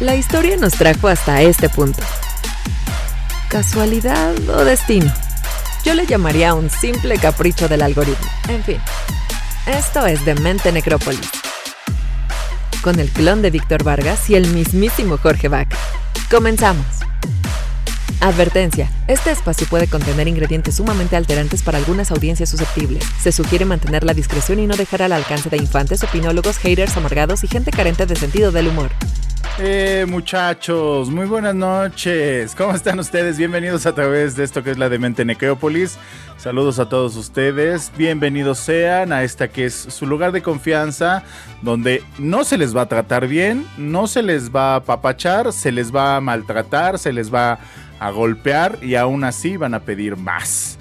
La historia nos trajo hasta este punto. ¿Casualidad o destino? Yo le llamaría un simple capricho del algoritmo. En fin, esto es Demente Necrópolis. Con el clon de Víctor Vargas y el mismísimo Jorge Vaca. Comenzamos. Advertencia. Este espacio puede contener ingredientes sumamente alterantes para algunas audiencias susceptibles. Se sugiere mantener la discreción y no dejar al alcance de infantes, opinólogos, haters amargados y gente carente de sentido del humor. Eh, muchachos, muy buenas noches. ¿Cómo están ustedes? Bienvenidos a través de esto que es la Demente Necrópolis. Saludos a todos ustedes. Bienvenidos sean a esta que es su lugar de confianza, donde no se les va a tratar bien, no se les va a papachar, se les va a maltratar, se les va a golpear y aún así van a pedir más.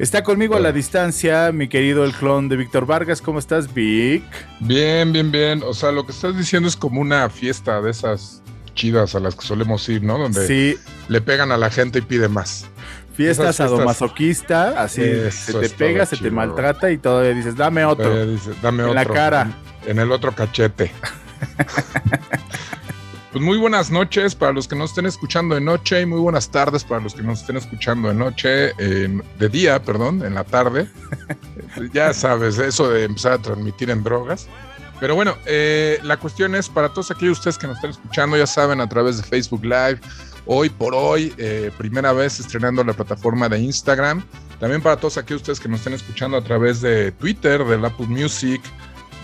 Está conmigo a la distancia mi querido el clon de Víctor Vargas. ¿Cómo estás, Vic? Bien, bien, bien. O sea, lo que estás diciendo es como una fiesta de esas chidas a las que solemos ir, ¿no? Donde Sí, le pegan a la gente y pide más. fiesta sadomasoquista, así Eso se te pega, se te maltrata y todavía dices, dame otro. Dice, Dame En otro. la cara. En, en el otro cachete. pues muy buenas noches para los que nos estén escuchando de noche y muy buenas tardes para los que nos estén escuchando de noche, de día, perdón, en la tarde. ya sabes, eso de empezar a transmitir en drogas. Pero bueno, eh, la cuestión es para todos aquellos ustedes que nos están escuchando, ya saben, a través de Facebook Live, hoy por hoy, eh, primera vez estrenando la plataforma de Instagram. También para todos aquellos ustedes que nos estén escuchando a través de Twitter, del Apple Music,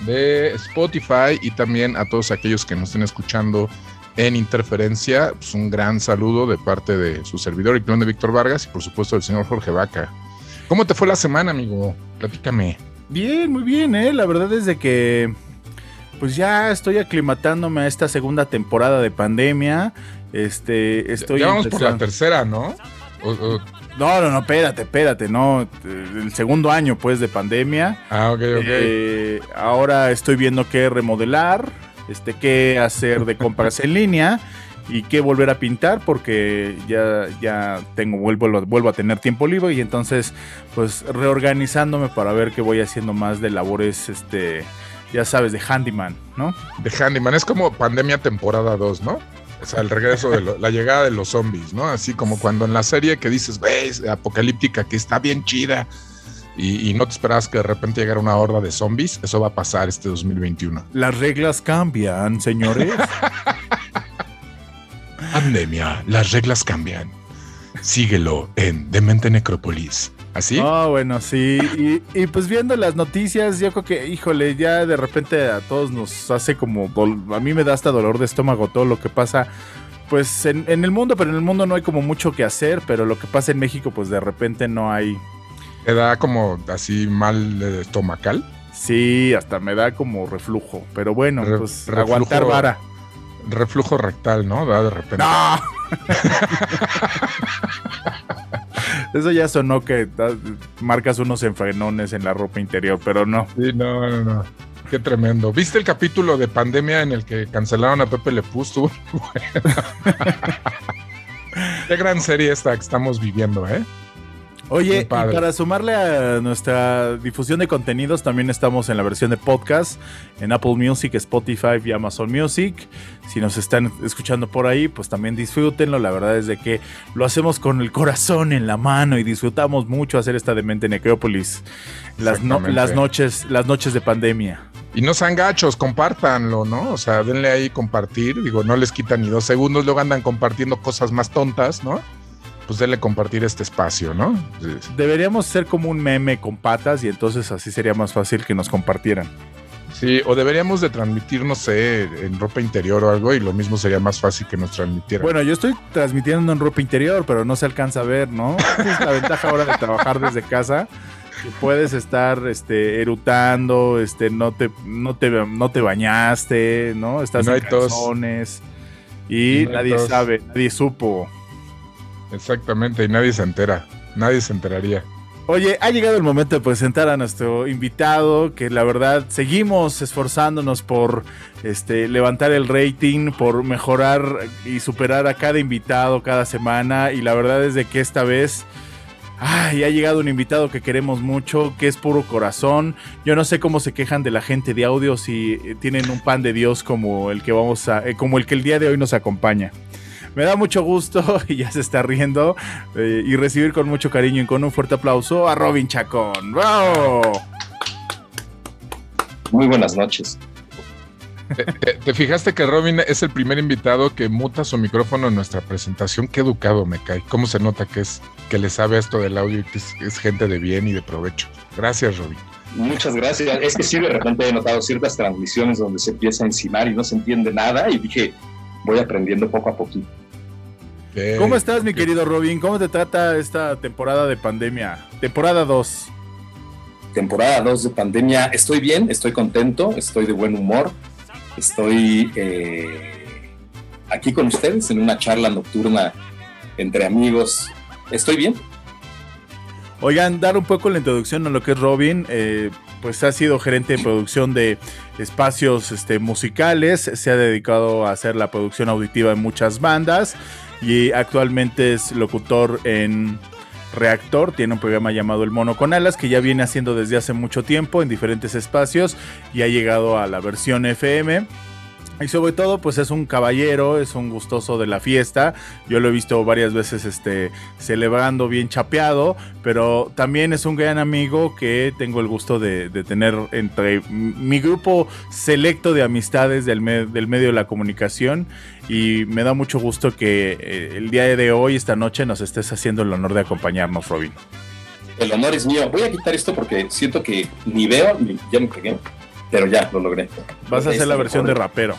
de Spotify y también a todos aquellos que nos estén escuchando en Interferencia. Pues un gran saludo de parte de su servidor y clon de Víctor Vargas y por supuesto del señor Jorge Vaca. ¿Cómo te fue la semana, amigo? Platícame. Bien, muy bien, ¿eh? La verdad es de que pues ya estoy aclimatándome a esta segunda temporada de pandemia. Este, estoy ya vamos por la tercera, ¿no? O- o- No, no, no, espérate, espérate, no. El segundo año, pues, de pandemia. ah, ok, ok. Eh, ahora estoy viendo qué remodelar, este, qué hacer de compras en línea y qué volver a pintar porque ya, ya tengo, vuelvo, vuelvo a tener tiempo libre y entonces, pues, reorganizándome para ver qué voy haciendo más de labores, este, ya sabes, de handyman, ¿no? de Handyman. Es como Pandemia temporada 2, ¿no? O sea, el regreso de la llegada de los zombies, ¿no? Así como cuando en la serie que dices, ves, apocalíptica, que está bien chida, y, y no te esperabas que de repente llegara una horda de zombies, eso va a pasar este 2021. Las reglas cambian, señores. Pandemia, las reglas cambian. Síguelo en Demente Necrópolis. ¿Así? Ah, bueno, sí. Y, y, pues viendo las noticias, yo creo que, híjole, ya de repente a todos nos hace como. A mí me da hasta dolor de estómago todo lo que pasa. Pues en, en el mundo, pero en el mundo no hay como mucho que hacer, pero lo que pasa en México, pues de repente no hay. Te da como así mal estomacal. Sí, hasta me da como reflujo. Pero bueno, Re- pues reflujo. aguantar vara. Reflujo rectal, ¿no? Da de repente. ¡No! Eso ya sonó que marcas unos enfrenones en la ropa interior, pero no. Sí, no, no, no. Qué tremendo. ¿Viste el capítulo de pandemia en el que cancelaron a Pepe Le Pew? Estuvo muy bueno. Qué gran serie esta que estamos viviendo, ¿eh? Oye, y para sumarle a nuestra difusión de contenidos, también estamos en la versión de podcast en Apple Music, Spotify y Amazon Music. Si nos están escuchando por ahí, pues también disfrútenlo. La verdad es de que lo hacemos con el corazón en la mano y disfrutamos mucho hacer esta demente Necrópolis. Las, no- las noches, las noches de pandemia. Y no sean gachos, compártanlo, ¿no? O sea, denle ahí compartir. Digo, no les quitan ni dos segundos, luego andan compartiendo cosas más tontas, ¿no? Pues denle compartir este espacio, ¿no? Deberíamos ser como un meme con patas y entonces así sería más fácil que nos compartieran. Sí, o deberíamos de transmitir, no sé, en ropa interior o algo, y lo mismo sería más fácil que nos transmitieran. Bueno, yo estoy transmitiendo en ropa interior, pero no se alcanza a ver, ¿no? Esa es la ventaja ahora de trabajar desde casa. Que puedes estar este, erutando, este, no te, no te, no te bañaste, ¿no? Estás No en tos. calzones y No nadie tos. sabe, nadie supo. Exactamente, y nadie se entera. Nadie se enteraría. Oye, ha llegado el momento de presentar a nuestro invitado, que la verdad seguimos esforzándonos por este, levantar el rating, por mejorar y superar a cada invitado cada semana. Y la verdad es de que esta vez Ay, ha llegado un invitado que queremos mucho, que es puro corazón. Yo no sé cómo se quejan de la gente de audio si eh, tienen un pan de Dios como el que vamos a, eh, como el que el día de hoy nos acompaña. Me da mucho gusto y ya se está riendo eh, y recibir con mucho cariño y con un fuerte aplauso a Robin Chacón. ¡Bravo! Muy buenas noches. ¿Te, fijaste que Robin es el primer invitado que muta su micrófono en nuestra presentación? Qué educado me cae. ¿Cómo se nota que es que le sabe esto del audio y que es, gente de bien y de provecho? Gracias, Robin. Muchas gracias. Es que sí, de repente he notado ciertas transmisiones donde se empieza a encimar y no se entiende nada y dije, voy aprendiendo poco a poquito. ¿Cómo estás, mi querido Robin? ¿Cómo te trata esta temporada de pandemia? Temporada 2. Temporada 2 de pandemia. Estoy bien, estoy contento, estoy de buen humor. Estoy eh, aquí con ustedes en una charla nocturna entre amigos. Estoy bien. Oigan, dar un poco la introducción a lo que es Robin. Eh, pues ha sido gerente de producción de espacios este, musicales, se ha dedicado a hacer la producción auditiva en muchas bandas y actualmente es locutor en Reactor, tiene un programa llamado El Mono con Alas que ya viene haciendo desde hace mucho tiempo en diferentes espacios y ha llegado a la versión FM. Y sobre todo, pues es un caballero, es un gustoso de la fiesta. Yo lo he visto varias veces este, celebrando bien chapeado, pero también es un gran amigo que tengo el gusto de, tener entre mi grupo selecto de amistades del, del, medio de la comunicación. Y me da mucho gusto que eh, el día de hoy, esta noche, nos estés haciendo el honor de acompañarnos, Robin. El honor es mío. Voy a quitar esto porque siento que ni veo, ni ya me pegué pero ya lo logré. Vas a hacer la versión de rapero.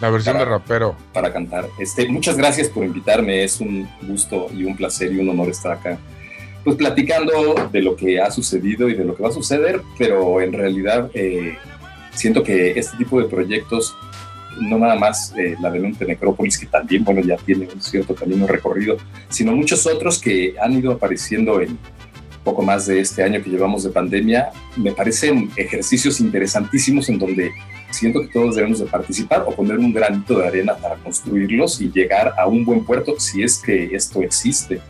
La versión de rapero. Para cantar. Este, muchas gracias por invitarme. Es un gusto y un placer y un honor estar acá. Pues platicando de lo que ha sucedido y de lo que va a suceder, pero en realidad eh, siento que este tipo de proyectos, no nada más eh, la de Necrópolis, que también, bueno, ya tiene un cierto camino recorrido, sino muchos otros que han ido apareciendo en, poco más de este año que llevamos de pandemia, me parecen ejercicios interesantísimos en donde siento que todos debemos de participar o poner un granito de arena para construirlos y llegar a un buen puerto si es que esto existe.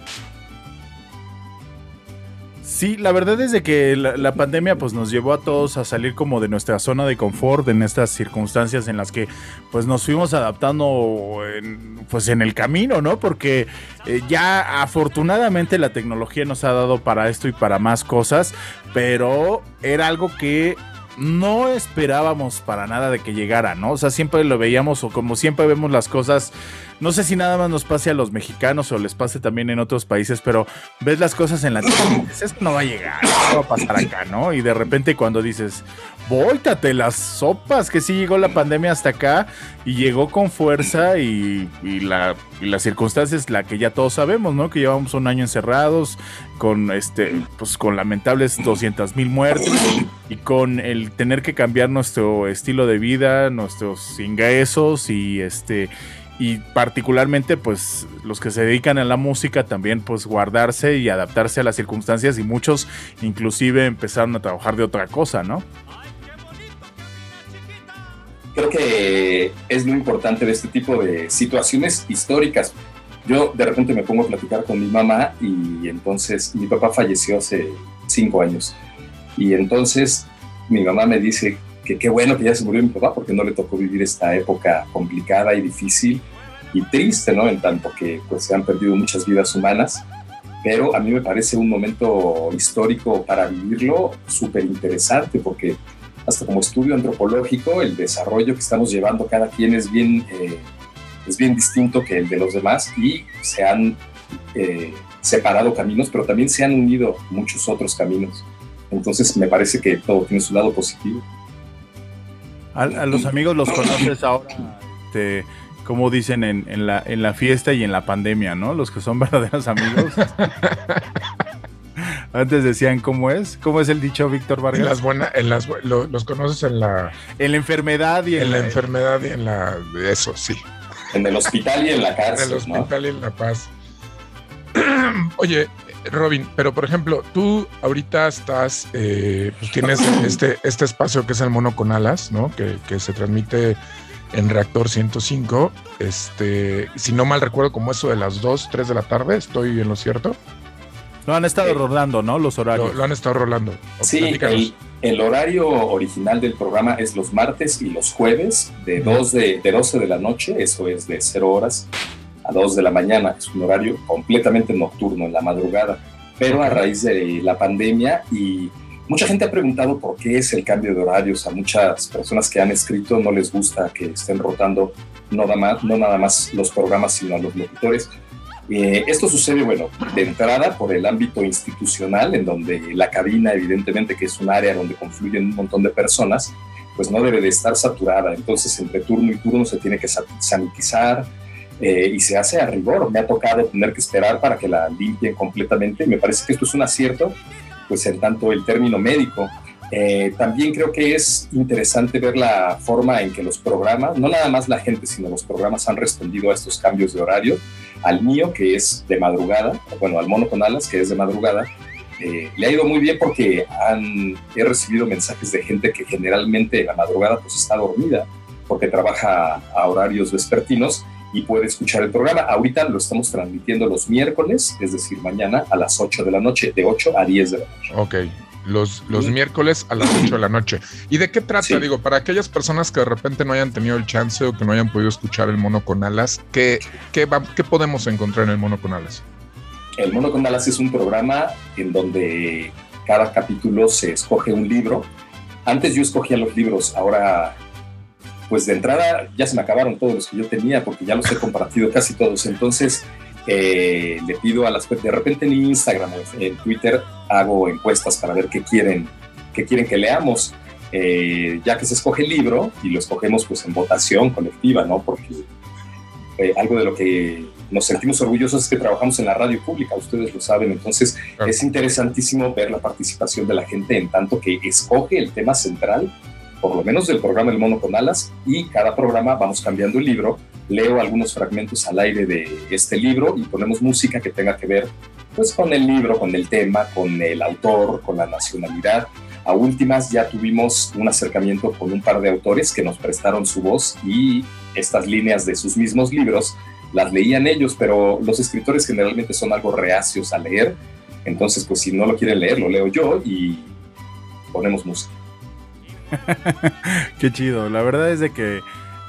Sí, la verdad es de que la, pandemia pues nos llevó a todos a salir como de nuestra zona de confort en estas circunstancias en las que pues nos fuimos adaptando en, pues en el camino, ¿no? Porque eh, ya afortunadamente la tecnología nos ha dado para esto y para más cosas, pero era algo que no esperábamos para nada de que llegara, ¿no? O sea, siempre lo veíamos o como siempre vemos las cosas no sé si nada más nos pase a los mexicanos o les pase también en otros países, pero ves las cosas en la tele esto no va a llegar, no va a pasar acá, ¿no? Y de repente cuando dices, voltate las sopas, que sí llegó la pandemia hasta acá y llegó con fuerza y, la, y la circunstancia es la que ya todos sabemos, ¿no? Que llevamos un año encerrados con este, pues con lamentables 200 mil muertes y con el tener que cambiar nuestro estilo de vida, nuestros ingresos y este y particularmente pues los que se dedican a la música también pues guardarse y adaptarse a las circunstancias y muchos inclusive empezaron a trabajar de otra cosa, ¿no? Creo que es lo importante de este tipo de situaciones históricas. Yo de repente me pongo a platicar con mi mamá y entonces mi papá falleció hace cinco años y entonces mi mamá me dice que qué bueno que ya se murió mi papá porque no le tocó vivir esta época complicada y difícil y triste, ¿no? En tanto que pues se han perdido muchas vidas humanas, pero a mí me parece un momento histórico para vivirlo súper interesante porque hasta como estudio antropológico el desarrollo que estamos llevando cada quien es bien, eh, es bien distinto que el de los demás y se han eh, separado caminos, pero también se han unido muchos otros caminos. Entonces me parece que todo tiene su lado positivo. A, los amigos los conoces ahora, este, como dicen en, la, en la fiesta y en la pandemia, ¿no? Los que son verdaderos amigos. Antes decían cómo es, cómo es el dicho Víctor Vargas. En las buenas, en las los conoces en la en la enfermedad y en, la, enfermedad y en la eso sí. En el hospital y en la cárcel. En el hospital y en la paz. Oye, Robin, pero por ejemplo, tú ahorita estás, eh, pues tienes este, este espacio que es el mono con alas, ¿no? Que, se transmite en Reactor 105. Este, si no mal recuerdo, como eso de las 2, 3 de la tarde, ¿estoy en lo cierto? Lo han estado rolando, ¿no? Los horarios. Lo, han estado rolando. Sí, el, horario original del programa es los martes y los jueves de, dos de, de 12 de la noche, eso es de 0 horas a 2 de la mañana. Es un horario completamente nocturno, en la madrugada. Pero a raíz de la pandemia y mucha gente ha preguntado por qué es el cambio de horarios. A muchas personas que han escrito no les gusta que estén rotando no nada más, no nada más los programas, sino a los locutores. Eh, esto sucede, bueno, de entrada por el ámbito institucional, en donde la cabina, evidentemente, que es un área donde confluyen un montón de personas, pues no debe de estar saturada. Entonces, entre turno y turno se tiene que sanitizar, eh, y se hace a rigor. Me ha tocado tener que esperar para que la limpien completamente. Me parece que esto es un acierto, pues en tanto el término médico. Eh, también creo que es interesante ver la forma en que los programas, no nada más la gente, sino los programas han respondido a estos cambios de horario. Al mío, que es de madrugada, bueno, al mono con alas, que es de madrugada, eh, le ha ido muy bien porque han, he recibido mensajes de gente que generalmente en la madrugada pues está dormida porque trabaja a horarios vespertinos y puede escuchar el programa. Ahorita lo estamos transmitiendo los miércoles, es decir, mañana a las 8 de la noche, de 8 a 10 de la noche. Ok, los, los miércoles a las 8 de la noche. ¿Y de qué trata? Digo, para aquellas personas que de repente no hayan tenido el chance o que no hayan podido escuchar el mono con alas, ¿qué, qué, qué podemos encontrar en el mono con alas? El mono con alas es un programa en donde cada capítulo se escoge un libro. Antes yo escogía los libros, ahora pues de entrada ya se me acabaron todos los que yo tenía porque ya los he compartido casi todos. Entonces eh, le pido a las de repente en Instagram o en Twitter hago encuestas para ver qué quieren, qué quieren que leamos. Eh, ya que se escoge el libro y lo escogemos pues en votación colectiva, ¿no? Porque eh, algo de lo que nos sentimos orgullosos es que trabajamos en la radio pública, ustedes lo saben, entonces es interesantísimo ver la participación de la gente en tanto que escoge el tema central por lo menos del programa El Mono con Alas, y cada programa vamos cambiando el libro. Leo algunos fragmentos al aire de este libro y ponemos música que tenga que ver pues, con el libro, con el tema, con el autor, con la nacionalidad. A últimas ya tuvimos un acercamiento con un par de autores que nos prestaron su voz y estas líneas de sus mismos libros las leían ellos, pero los escritores generalmente son algo reacios a leer. Entonces, pues si no lo quieren leer, lo leo yo y ponemos música. Qué chido. La verdad es de que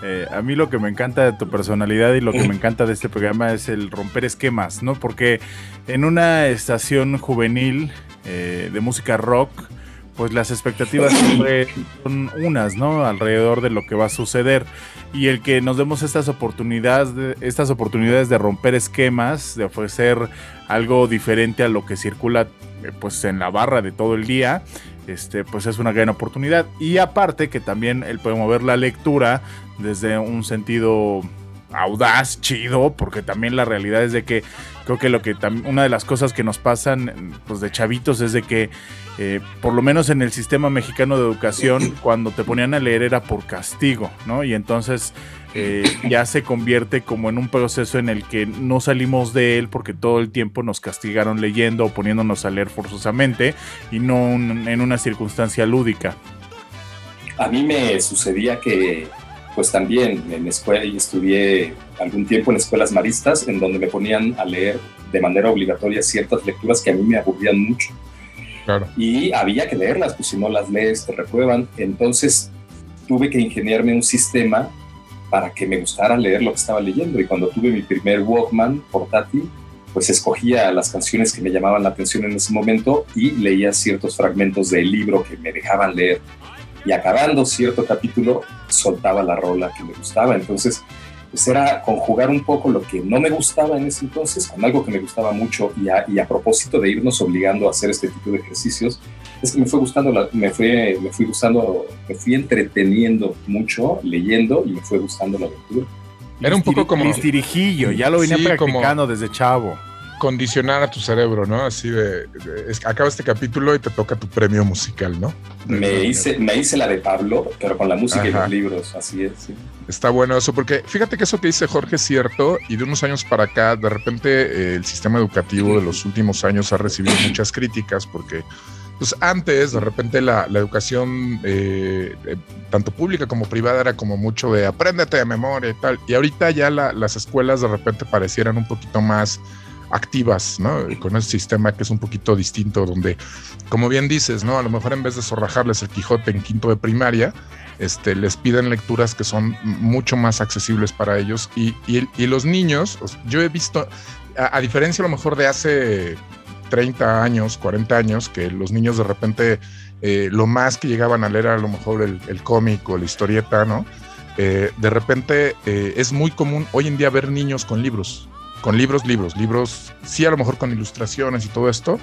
eh, a mí lo que me encanta de tu personalidad y lo que me encanta de este programa es el romper esquemas, ¿no? Porque en una estación juvenil eh, de música rock, pues las expectativas siempre son unas, ¿no? Alrededor de lo que va a suceder. Y el que nos demos estas oportunidades, de, estas oportunidades de romper esquemas, de ofrecer algo diferente a lo que circula eh, pues en la barra de todo el día, este, pues es una gran oportunidad. Y aparte que también él puede mover la lectura desde un sentido audaz, chido, porque también la realidad es de que creo que lo que una de las cosas que nos pasan pues de chavitos es de que eh, por lo menos en el sistema mexicano de educación cuando te ponían a leer era por castigo, ¿no? Y entonces eh, ya se convierte como en un proceso en el que no salimos de él porque todo el tiempo nos castigaron leyendo o poniéndonos a leer forzosamente y no en una circunstancia lúdica. A mí me sucedía que pues también en escuela y estudié algún tiempo en escuelas maristas en donde me ponían a leer de manera obligatoria ciertas lecturas que a mí me aburrían mucho. Y había que leerlas, pues si no las lees te reprueban. Entonces tuve que ingeniarme un sistema para que me gustara leer lo que estaba leyendo. Y cuando tuve mi primer Walkman portátil, pues escogía las canciones que me llamaban la atención en ese momento y leía ciertos fragmentos del libro que me dejaban leer. Y acabando cierto capítulo, soltaba la rola que me gustaba. Entonces, pues era conjugar un poco lo que no me gustaba en ese entonces con algo que me gustaba mucho y a, y a propósito de irnos obligando a hacer este tipo de ejercicios, es que me fue gustando, la, me, fue, me fui gustando, me fui entreteniendo mucho leyendo y me fue gustando la lectura. Era un poco como... Listirijillo, ya lo venía practicando desde chavo condicionar a tu cerebro, ¿no? Así de, acaba este capítulo y te toca tu premio musical, ¿no? Me hice, me hice la de Pablo, pero con la música y los libros, así es. Está bueno eso, porque fíjate que eso que dice Jorge es cierto, y de unos años para acá, de repente eh, el sistema educativo de los últimos años ha recibido muchas críticas, porque pues antes, de repente, la, educación, eh, eh, tanto pública como privada, era como mucho de apréndete de memoria y tal. Y ahorita ya las escuelas de repente parecieran un poquito más activas, ¿no? Con ese sistema que es un poquito distinto, donde, como bien dices, ¿no? A lo mejor en vez de zorrajarles el Quijote en quinto de primaria, este, les piden lecturas que son mucho más accesibles para ellos. Y, y, los niños, yo he visto, a, diferencia a lo mejor de hace 30 años, 40 años, que los niños de repente eh, lo más que llegaban a leer a lo mejor el, el cómic o la historieta, ¿no? Eh, de repente eh, es muy común hoy en día ver niños con libros, con libros, libros, libros, sí a lo mejor con ilustraciones y todo esto,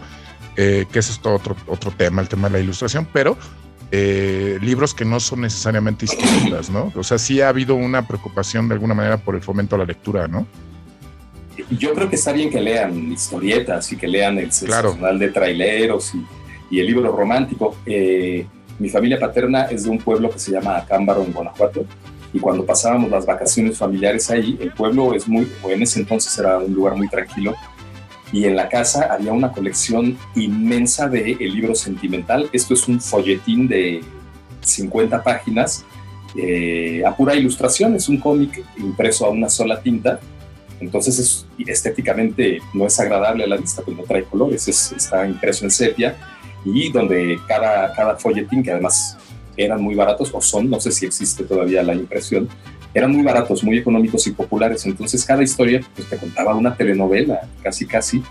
que es todo otro, otro tema, el tema de la ilustración, pero libros que no son necesariamente historietas, ¿no? O sea, sí ha habido una preocupación de alguna manera por el fomento a la lectura, ¿no? Yo creo que está bien que lean historietas y que lean el sensacional de traileros y, y, el libro romántico. Eh, mi familia paterna es de un pueblo que se llama Acámbaro, en Guanajuato, y cuando pasábamos las vacaciones familiares ahí, el pueblo es muy, o en ese entonces era un lugar muy tranquilo, y en la casa había una colección inmensa de el libro sentimental. Esto es un folletín de 50 páginas eh, a pura ilustración, es un cómic impreso a una sola tinta entonces es, estéticamente no es agradable a la vista, pues no trae colores, está impreso en sepia y donde cada, cada folletín, que además eran muy baratos, o son, no sé si existe todavía la impresión, eran muy baratos, muy económicos y populares. Entonces cada historia pues, te contaba una telenovela, casi casi,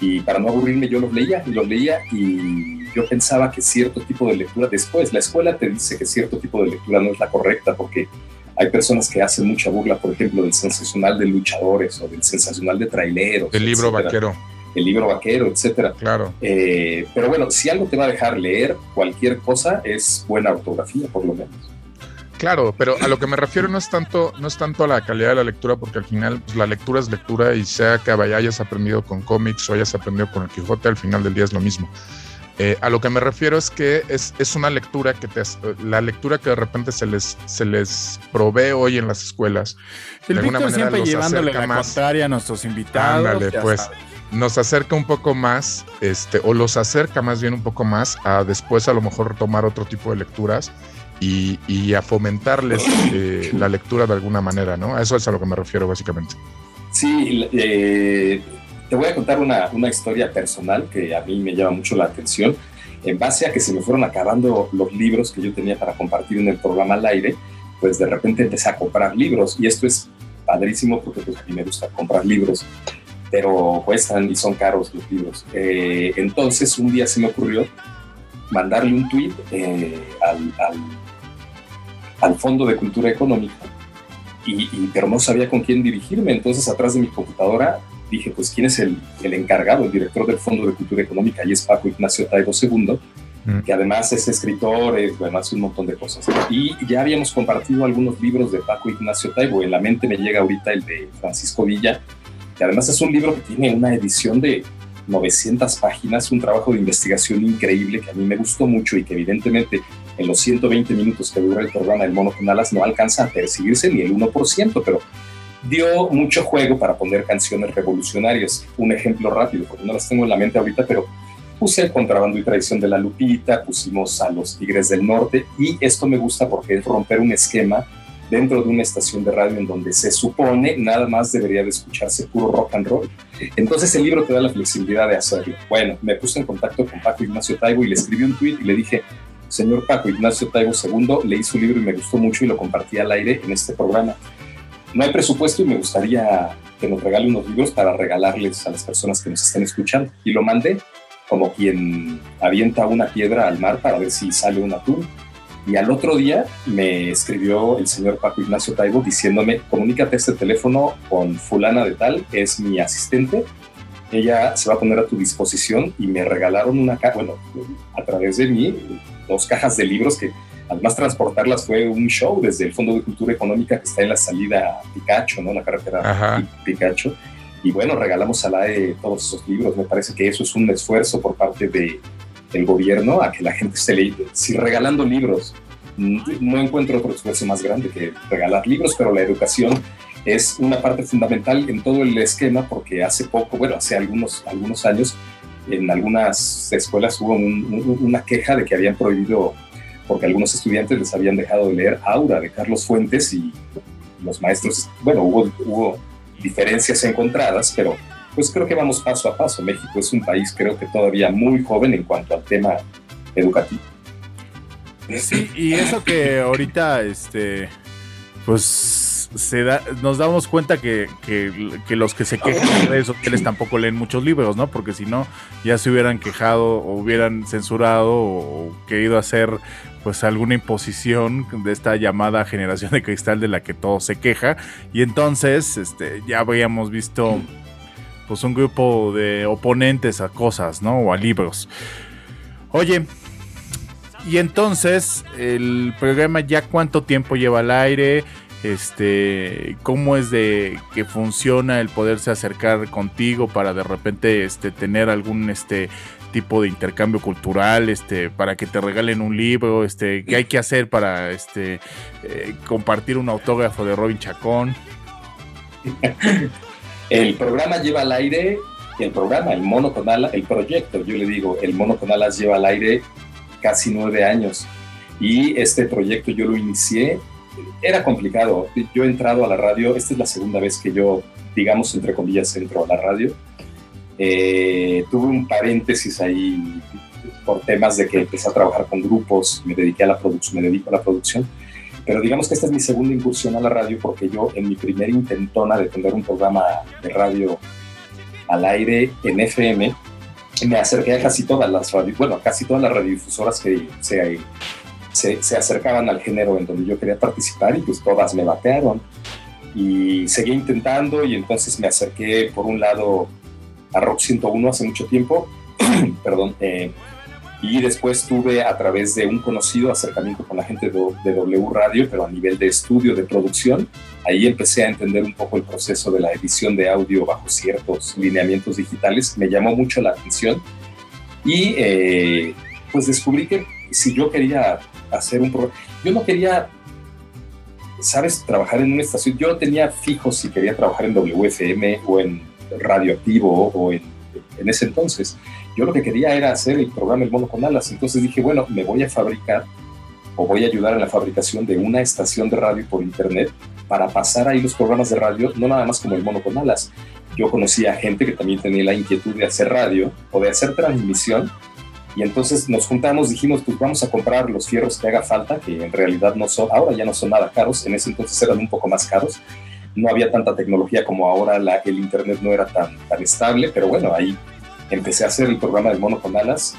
y para no aburrirme yo los leía y los leía y yo pensaba que cierto tipo de lectura, después la escuela te dice que cierto tipo de lectura no es la correcta porque hay personas que hacen mucha burla, por ejemplo, del sensacional de luchadores o del sensacional de traileros. El libro vaquero. El libro vaquero, etcétera. Claro. Eh, pero bueno, si algo te va a dejar leer cualquier cosa, es buena ortografía, por lo menos. Claro, pero a lo que me refiero no es tanto, no es tanto a la calidad de la lectura, porque al final pues, la lectura es lectura y sea que hayas aprendido con cómics o hayas aprendido con el Quijote, al final del día es lo mismo. Eh, a lo que me refiero es que es, es, una lectura que te, la lectura que de repente se les, se les provee hoy en las escuelas. El de alguna Víctor manera siempre llevándole la más, contraria a nuestros invitados. Ándale, pues nos acerca un poco más, este, o los acerca más bien un poco más a después a lo mejor tomar otro tipo de lecturas y, y a fomentarles eh, la lectura de alguna manera, ¿no? A eso es a lo que me refiero básicamente. Sí, eh, te voy a contar una, una historia personal que a mí me llama mucho la atención. En base a que se me fueron acabando los libros que yo tenía para compartir en el programa al aire, pues de repente empecé a comprar libros y esto es padrísimo porque pues a mí me gusta comprar libros, pero cuestan y son caros los libros. Eh, entonces un día se me ocurrió mandarle un tweet eh, al, al, al, Fondo de Cultura Económica, y, y, pero no sabía con quién dirigirme. Entonces atrás de mi computadora dije, pues, ¿quién es el, el, encargado, el director del Fondo de Cultura Económica? Y es Paco Ignacio Taibo II, mm. que además es escritor, es, bueno, hace un montón de cosas. Y ya habíamos compartido algunos libros de Paco Ignacio Taibo. En la mente me llega ahorita el de Francisco Villa, que además es un libro que tiene una edición de 900 páginas, un trabajo de investigación increíble que a mí me gustó mucho y que evidentemente en los 120 minutos que dura el programa del Mono con Alas no alcanza a percibirse ni el 1%, pero dio mucho juego para poner canciones revolucionarias. Un ejemplo rápido, porque no las tengo en la mente ahorita, pero puse el contrabando y tradición de la Lupita, pusimos a los Tigres del Norte y esto me gusta porque es romper un esquema dentro de una estación de radio en donde se supone nada más debería de escucharse puro rock and roll. Entonces el libro te da la flexibilidad de hacerlo. Bueno, me puse en contacto con Paco Ignacio Taibo y le escribí un tweet y le dije, señor Paco Ignacio Taibo II, leí su libro y me gustó mucho y lo compartí al aire en este programa no hay presupuesto y me gustaría que nos regale unos libros para regalarles a las personas que nos estén escuchando. Y lo mandé como quien avienta una piedra al mar para ver si sale un atún. Y al otro día me escribió el señor Paco Ignacio Taibo diciéndome, comunícate este teléfono con fulana de tal, es mi asistente, ella se va a poner a tu disposición y me regalaron una caja, bueno, a través de mí, dos cajas de libros que Además, transportarlas fue un show desde el Fondo de Cultura Económica que está en la salida Picacho, ¿no? La carretera Picacho. Y bueno, regalamos a la AE todos esos libros. Me parece que eso es un esfuerzo por parte de, del gobierno a que la gente se lea. Si regalando libros, no encuentro otro esfuerzo más grande que regalar libros, pero la educación es una parte fundamental en todo el esquema porque hace poco, bueno, hace algunos, algunos años, en algunas escuelas hubo una queja de que habían prohibido porque algunos estudiantes les habían dejado de leer Aura de Carlos Fuentes y los maestros, bueno, hubo, hubo diferencias encontradas, pero pues creo que vamos paso a paso. México es un país creo que todavía muy joven en cuanto al tema educativo. Sí, y eso que ahorita, este, pues se da, nos damos cuenta que, los que se quejan de redes sociales tampoco leen muchos libros, ¿no? Porque si no, ya se hubieran quejado o hubieran censurado o, querido hacer pues alguna imposición de esta llamada generación de cristal de la que todo se queja. Y entonces, este, ya habíamos visto pues un grupo de oponentes a cosas, ¿no? O a libros. Oye, y entonces, el programa ya cuánto tiempo lleva al aire, este, cómo es de que funciona el poderse acercar contigo para de repente este, tener algún este, tipo de intercambio cultural, este, para que te regalen un libro, este, qué hay que hacer para este, eh, compartir un autógrafo de Robin Chacón. El programa lleva al aire, el programa, el mono con alas, el proyecto, yo le digo, el mono con alas lleva al aire casi nueve años. Y este proyecto yo lo inicié, era complicado. Yo he entrado a la radio, esta es la segunda vez que yo, digamos, entre comillas, entro a la radio. Eh, tuve un paréntesis ahí por temas de que empecé a trabajar con grupos, me dediqué a la producción, me dedico a la producción pero digamos que esta es mi segunda incursión a la radio porque yo en mi primer intentona de tener un programa de radio al aire en FM, me acerqué a casi todas las radio, bueno, casi todas las radiodifusoras que se, se, acercaban al género en donde yo quería participar y pues todas me batearon. Y seguí intentando y entonces me acerqué por un lado a Rock 101 hace mucho tiempo, perdón, eh, y después tuve a través de un conocido acercamiento con la gente de, W Radio, pero a nivel de estudio, de producción. Ahí empecé a entender un poco el proceso de la edición de audio bajo ciertos lineamientos digitales. Me llamó mucho la atención y eh, pues descubrí que si yo quería hacer un programa, yo no quería, sabes, trabajar en una estación. Yo tenía fijo si quería trabajar en WFM o en Radioactivo o en, en ese entonces yo lo que quería era hacer el programa El Mono con Alas. Entonces dije, bueno, me voy a fabricar o voy a ayudar en la fabricación de una estación de radio por internet para pasar ahí los programas de radio, no nada más como El Mono con Alas. Yo conocía gente que también tenía la inquietud de hacer radio o de hacer transmisión. Y entonces nos juntamos, dijimos, pues vamos a comprar los fierros que haga falta, que en realidad no son, ahora ya no son nada caros, en ese entonces eran un poco más caros. No había tanta tecnología como ahora, la, el internet no era tan, tan estable, pero bueno, ahí empecé a hacer el programa del Mono con Alas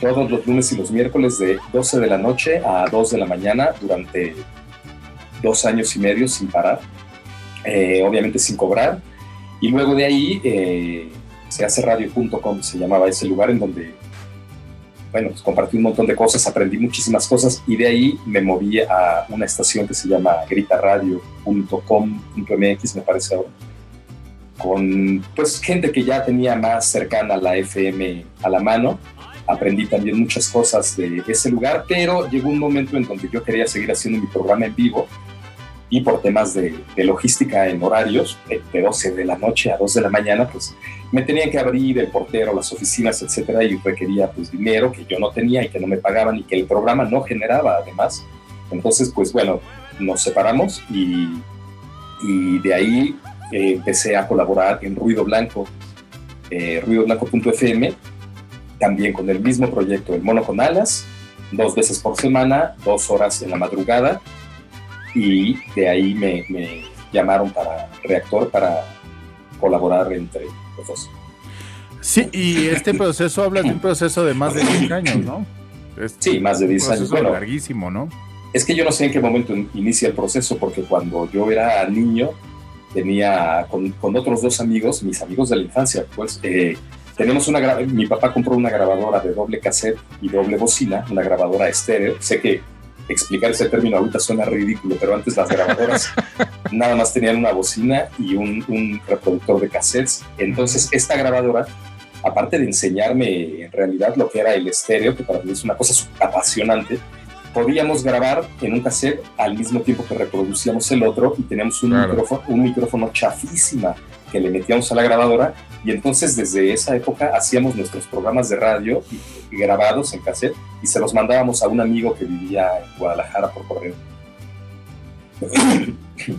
todos los lunes y los miércoles de 12 de la noche a 2 de la mañana durante dos años y medio sin parar, eh, obviamente sin cobrar. Y luego de ahí eh, se hace radio.com, se llamaba ese lugar en donde, bueno, pues compartí un montón de cosas, aprendí muchísimas cosas y de ahí me moví a una estación que se llama gritaradio.com.mx, me parece ahora con pues gente que ya tenía más cercana a la FM a la mano. Aprendí también muchas cosas de ese lugar, pero llegó un momento en donde yo quería seguir haciendo mi programa en vivo y por temas de, logística en horarios, de 12 de la noche a 2 de la mañana, pues me tenían que abrir el portero, las oficinas, etcétera, y requería pues dinero que yo no tenía y que no me pagaban y que el programa no generaba además. Entonces, pues bueno, nos separamos y, y de ahí empecé a colaborar en Ruido Blanco, eh, ruidoblanco.fm, también con el mismo proyecto, El Mono con Alas, dos veces por semana, dos horas en la madrugada, y de ahí me, llamaron para Reactor para colaborar entre los dos. Sí, y este proceso, hablas de un proceso de más de 10 años, ¿no? sí, más de 10 años. Bueno, larguísimo, ¿no? Es que yo no sé en qué momento inicia el proceso, porque cuando yo era niño, tenía con, con, otros dos amigos, mis amigos de la infancia, pues eh, tenemos una mi papá compró una grabadora de doble cassette y doble bocina, una grabadora estéreo. Sé que explicar ese término ahorita suena ridículo, pero antes las grabadoras nada más tenían una bocina y un, un reproductor de cassettes. Entonces esta grabadora aparte de enseñarme en realidad lo que era el estéreo, que para mí es una cosa apasionante, podíamos grabar en un cassette al mismo tiempo que reproducíamos el otro y teníamos un, micrófono, un micrófono chafísima que le metíamos a la grabadora y entonces desde esa época hacíamos nuestros programas de radio grabados en cassette y se los mandábamos a un amigo que vivía en Guadalajara por correo.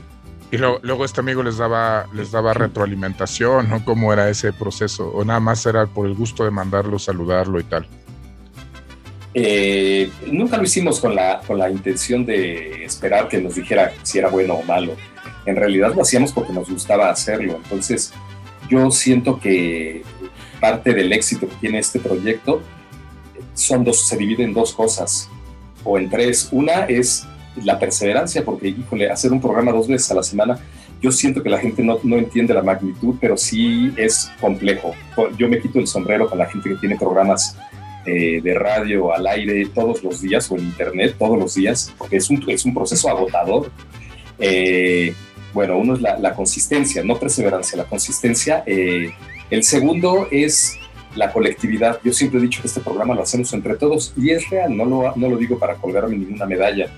Y luego este amigo les daba, les daba retroalimentación, ¿no? ¿Cómo era ese proceso? ¿O nada más era por el gusto de mandarlo, saludarlo y tal? Eh, nunca lo hicimos con la, con la intención de esperar que nos dijera si era bueno o malo. En realidad lo hacíamos porque nos gustaba hacerlo. Entonces, yo siento que parte del éxito que tiene este proyecto son dos, se divide en dos cosas, o en tres. Una es la perseverancia, porque, híjole, hacer un programa dos veces a la semana, yo siento que la gente no, no entiende la magnitud, pero sí es complejo. Yo me quito el sombrero con la gente que tiene programas eh, de radio al aire todos los días o en internet todos los días, porque es un, es un proceso agotador. Eh, bueno, uno es la, consistencia, no perseverancia, la consistencia. Eh, el segundo es la colectividad. Yo siempre he dicho que este programa lo hacemos entre todos y es real, no lo, no lo digo para colgarme ninguna medalla.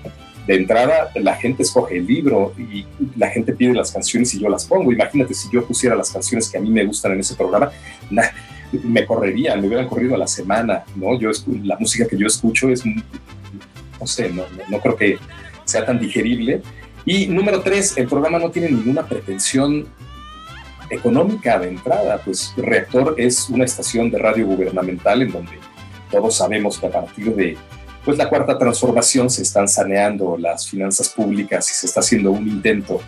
De entrada, la gente escoge el libro y la gente pide las canciones y yo las pongo. Imagínate si yo pusiera las canciones que a mí me gustan en ese programa, me correría, me hubieran corrido a la semana, ¿no? Yo, la música que yo escucho es, no sé, no, no creo que sea tan digerible. Y número tres, el programa no tiene ninguna pretensión económica de entrada, pues Reactor es una estación de radio gubernamental en donde todos sabemos que a partir de pues la cuarta transformación se están saneando las finanzas públicas y se está haciendo un intento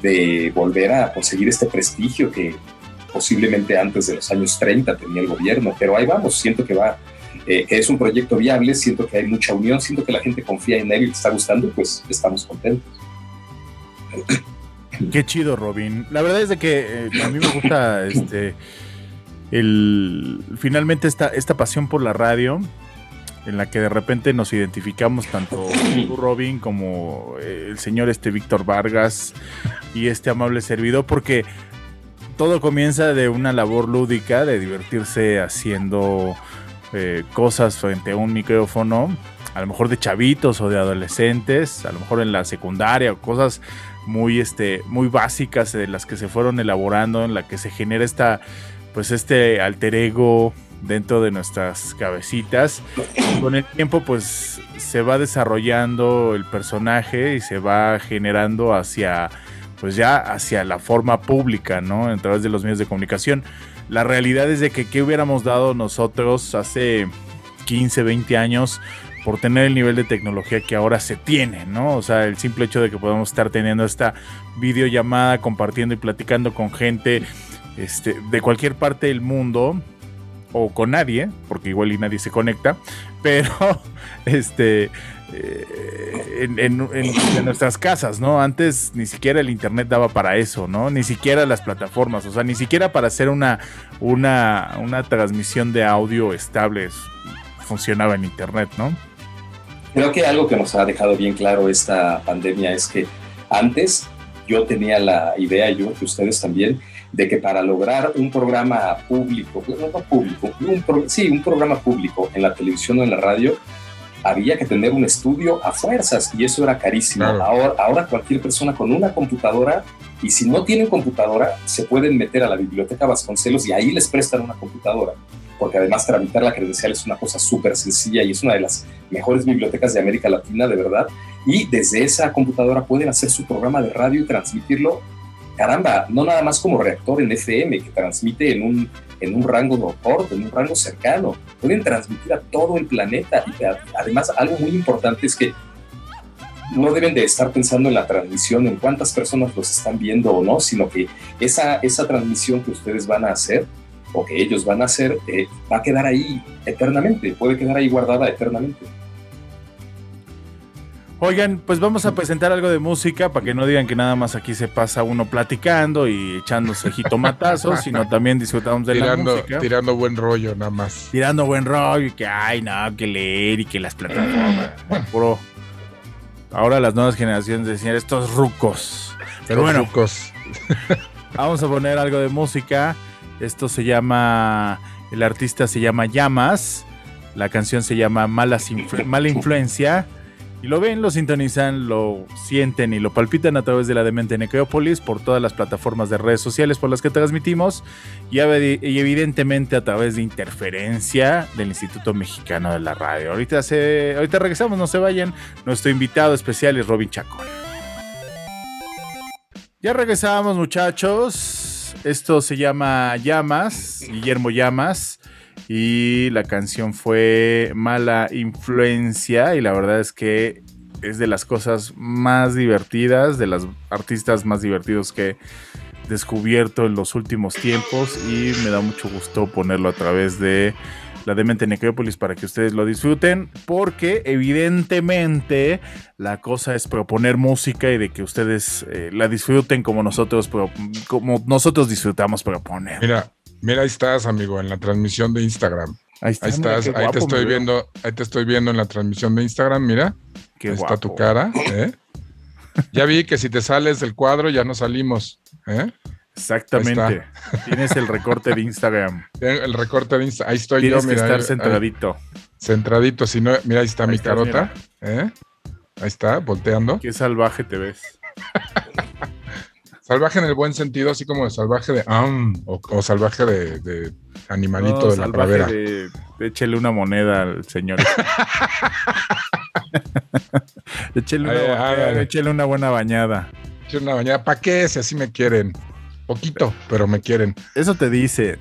de volver a conseguir este prestigio que posiblemente antes de los años 30 tenía el gobierno, pero ahí vamos, siento que va, eh, que es un proyecto viable, siento que hay mucha unión, siento que la gente confía en él y le está gustando, pues estamos contentos. Qué chido, Robin. La verdad es de que eh, a mí me gusta este el finalmente esta, esta pasión por la radio en la que de repente nos identificamos tanto tú, Robin, como eh, el señor este Víctor Vargas y este amable servidor, porque todo comienza de una labor lúdica, de divertirse haciendo eh, cosas frente a un micrófono, a lo mejor de chavitos o de adolescentes, a lo mejor en la secundaria o cosas muy, este, muy básicas de las que se fueron elaborando, en la que se genera esta, pues este alter ego dentro de nuestras cabecitas. con el tiempo, pues se va desarrollando el personaje y se va generando hacia, pues ya hacia la forma pública, ¿no? A través de los medios de comunicación. La realidad es de que qué hubiéramos dado nosotros hace 15, 20 años por tener el nivel de tecnología que ahora se tiene, ¿no? O sea, el simple hecho de que podamos estar teniendo esta videollamada, compartiendo y platicando con gente este, de cualquier parte del mundo o con nadie, porque igual y nadie se conecta, pero este eh, en, nuestras casas, ¿no? Antes ni siquiera el internet daba para eso, ¿no? Ni siquiera las plataformas, o sea, ni siquiera para hacer una, una, una transmisión de audio estable funcionaba en internet, ¿no? Creo que algo que nos ha dejado bien claro esta pandemia es que antes yo tenía la idea, yo que ustedes también, de que para lograr un programa público, no público, sí, un programa público en la televisión o en la radio, había que tener un estudio a fuerzas y eso era carísimo. Ahora, ahora cualquier persona con una computadora y si no tienen computadora se pueden meter a la biblioteca Vasconcelos y ahí les prestan una computadora porque además tramitar la credencial es una cosa súper sencilla y es una de las mejores bibliotecas de América Latina, de verdad. Y desde esa computadora pueden hacer su programa de radio y transmitirlo, caramba, no nada más como reactor en FM, que transmite en un, en un rango corto, en un rango cercano. Pueden transmitir a todo el planeta. Y además, algo muy importante es que no deben de estar pensando en la transmisión, en cuántas personas los están viendo o no, sino que esa, esa transmisión que ustedes van a hacer o que ellos van a hacer eh, va a quedar ahí eternamente, puede quedar ahí guardada eternamente. Oigan, pues vamos a presentar algo de música para que no digan que nada más aquí se pasa uno platicando y echándose jitomatazos, sino también disfrutamos de la música. Tirando buen rollo nada más. Tirando buen rollo y que, ay, no, que leer y que las plataformas. Bueno, Ahora las nuevas generaciones decían estos rucos. Pero bueno, rucos. vamos a poner algo de música. Esto se llama, el artista se llama Llamas, la canción se llama Mala, Mala Influencia. Y lo ven, lo sintonizan, lo sienten y lo palpitan a través de la demente Necrópolis por todas las plataformas de redes sociales por las que transmitimos y, evidentemente a través de interferencia del Instituto Mexicano de la Radio. Ahorita, ahorita regresamos, no se vayan. Nuestro invitado especial es Robin Chacón. Ya regresamos, muchachos. Esto se llama Llamas, Guillermo Llamas. Y la canción fue Mala Influencia. Y la verdad es que es de las cosas más divertidas, de las artistas más divertidos que he descubierto en los últimos tiempos. Y me da mucho gusto ponerlo a través de la Demente Necrópolis para que ustedes lo disfruten, porque evidentemente la cosa es proponer música y de que ustedes eh, la disfruten como nosotros, como nosotros disfrutamos proponer. Mira, mira, ahí estás, amigo, en la transmisión de Instagram. Ahí, estás, ahí te estoy viendo, ahí te estoy viendo en la transmisión de Instagram, mira. Qué ahí está tu cara, ¿eh? Ya vi que si te sales del cuadro ya no salimos, ¿eh? Exactamente. Tienes el recorte de Instagram. El recorte de Instagram. Ahí estoy yo, mira. Que estar centradito. centradito. Si no, mira, ahí está mi carota. ¿eh? Ahí está, volteando. Qué salvaje te ves. salvaje en el buen sentido, así como de salvaje de o, salvaje de, animalito de la pradera. De, échele una moneda al señor. échele, una, échele una buena bañada. Échele una bañada. ¿Para qué? Si así me quieren. Poquito, pero me quieren. Eso te dice.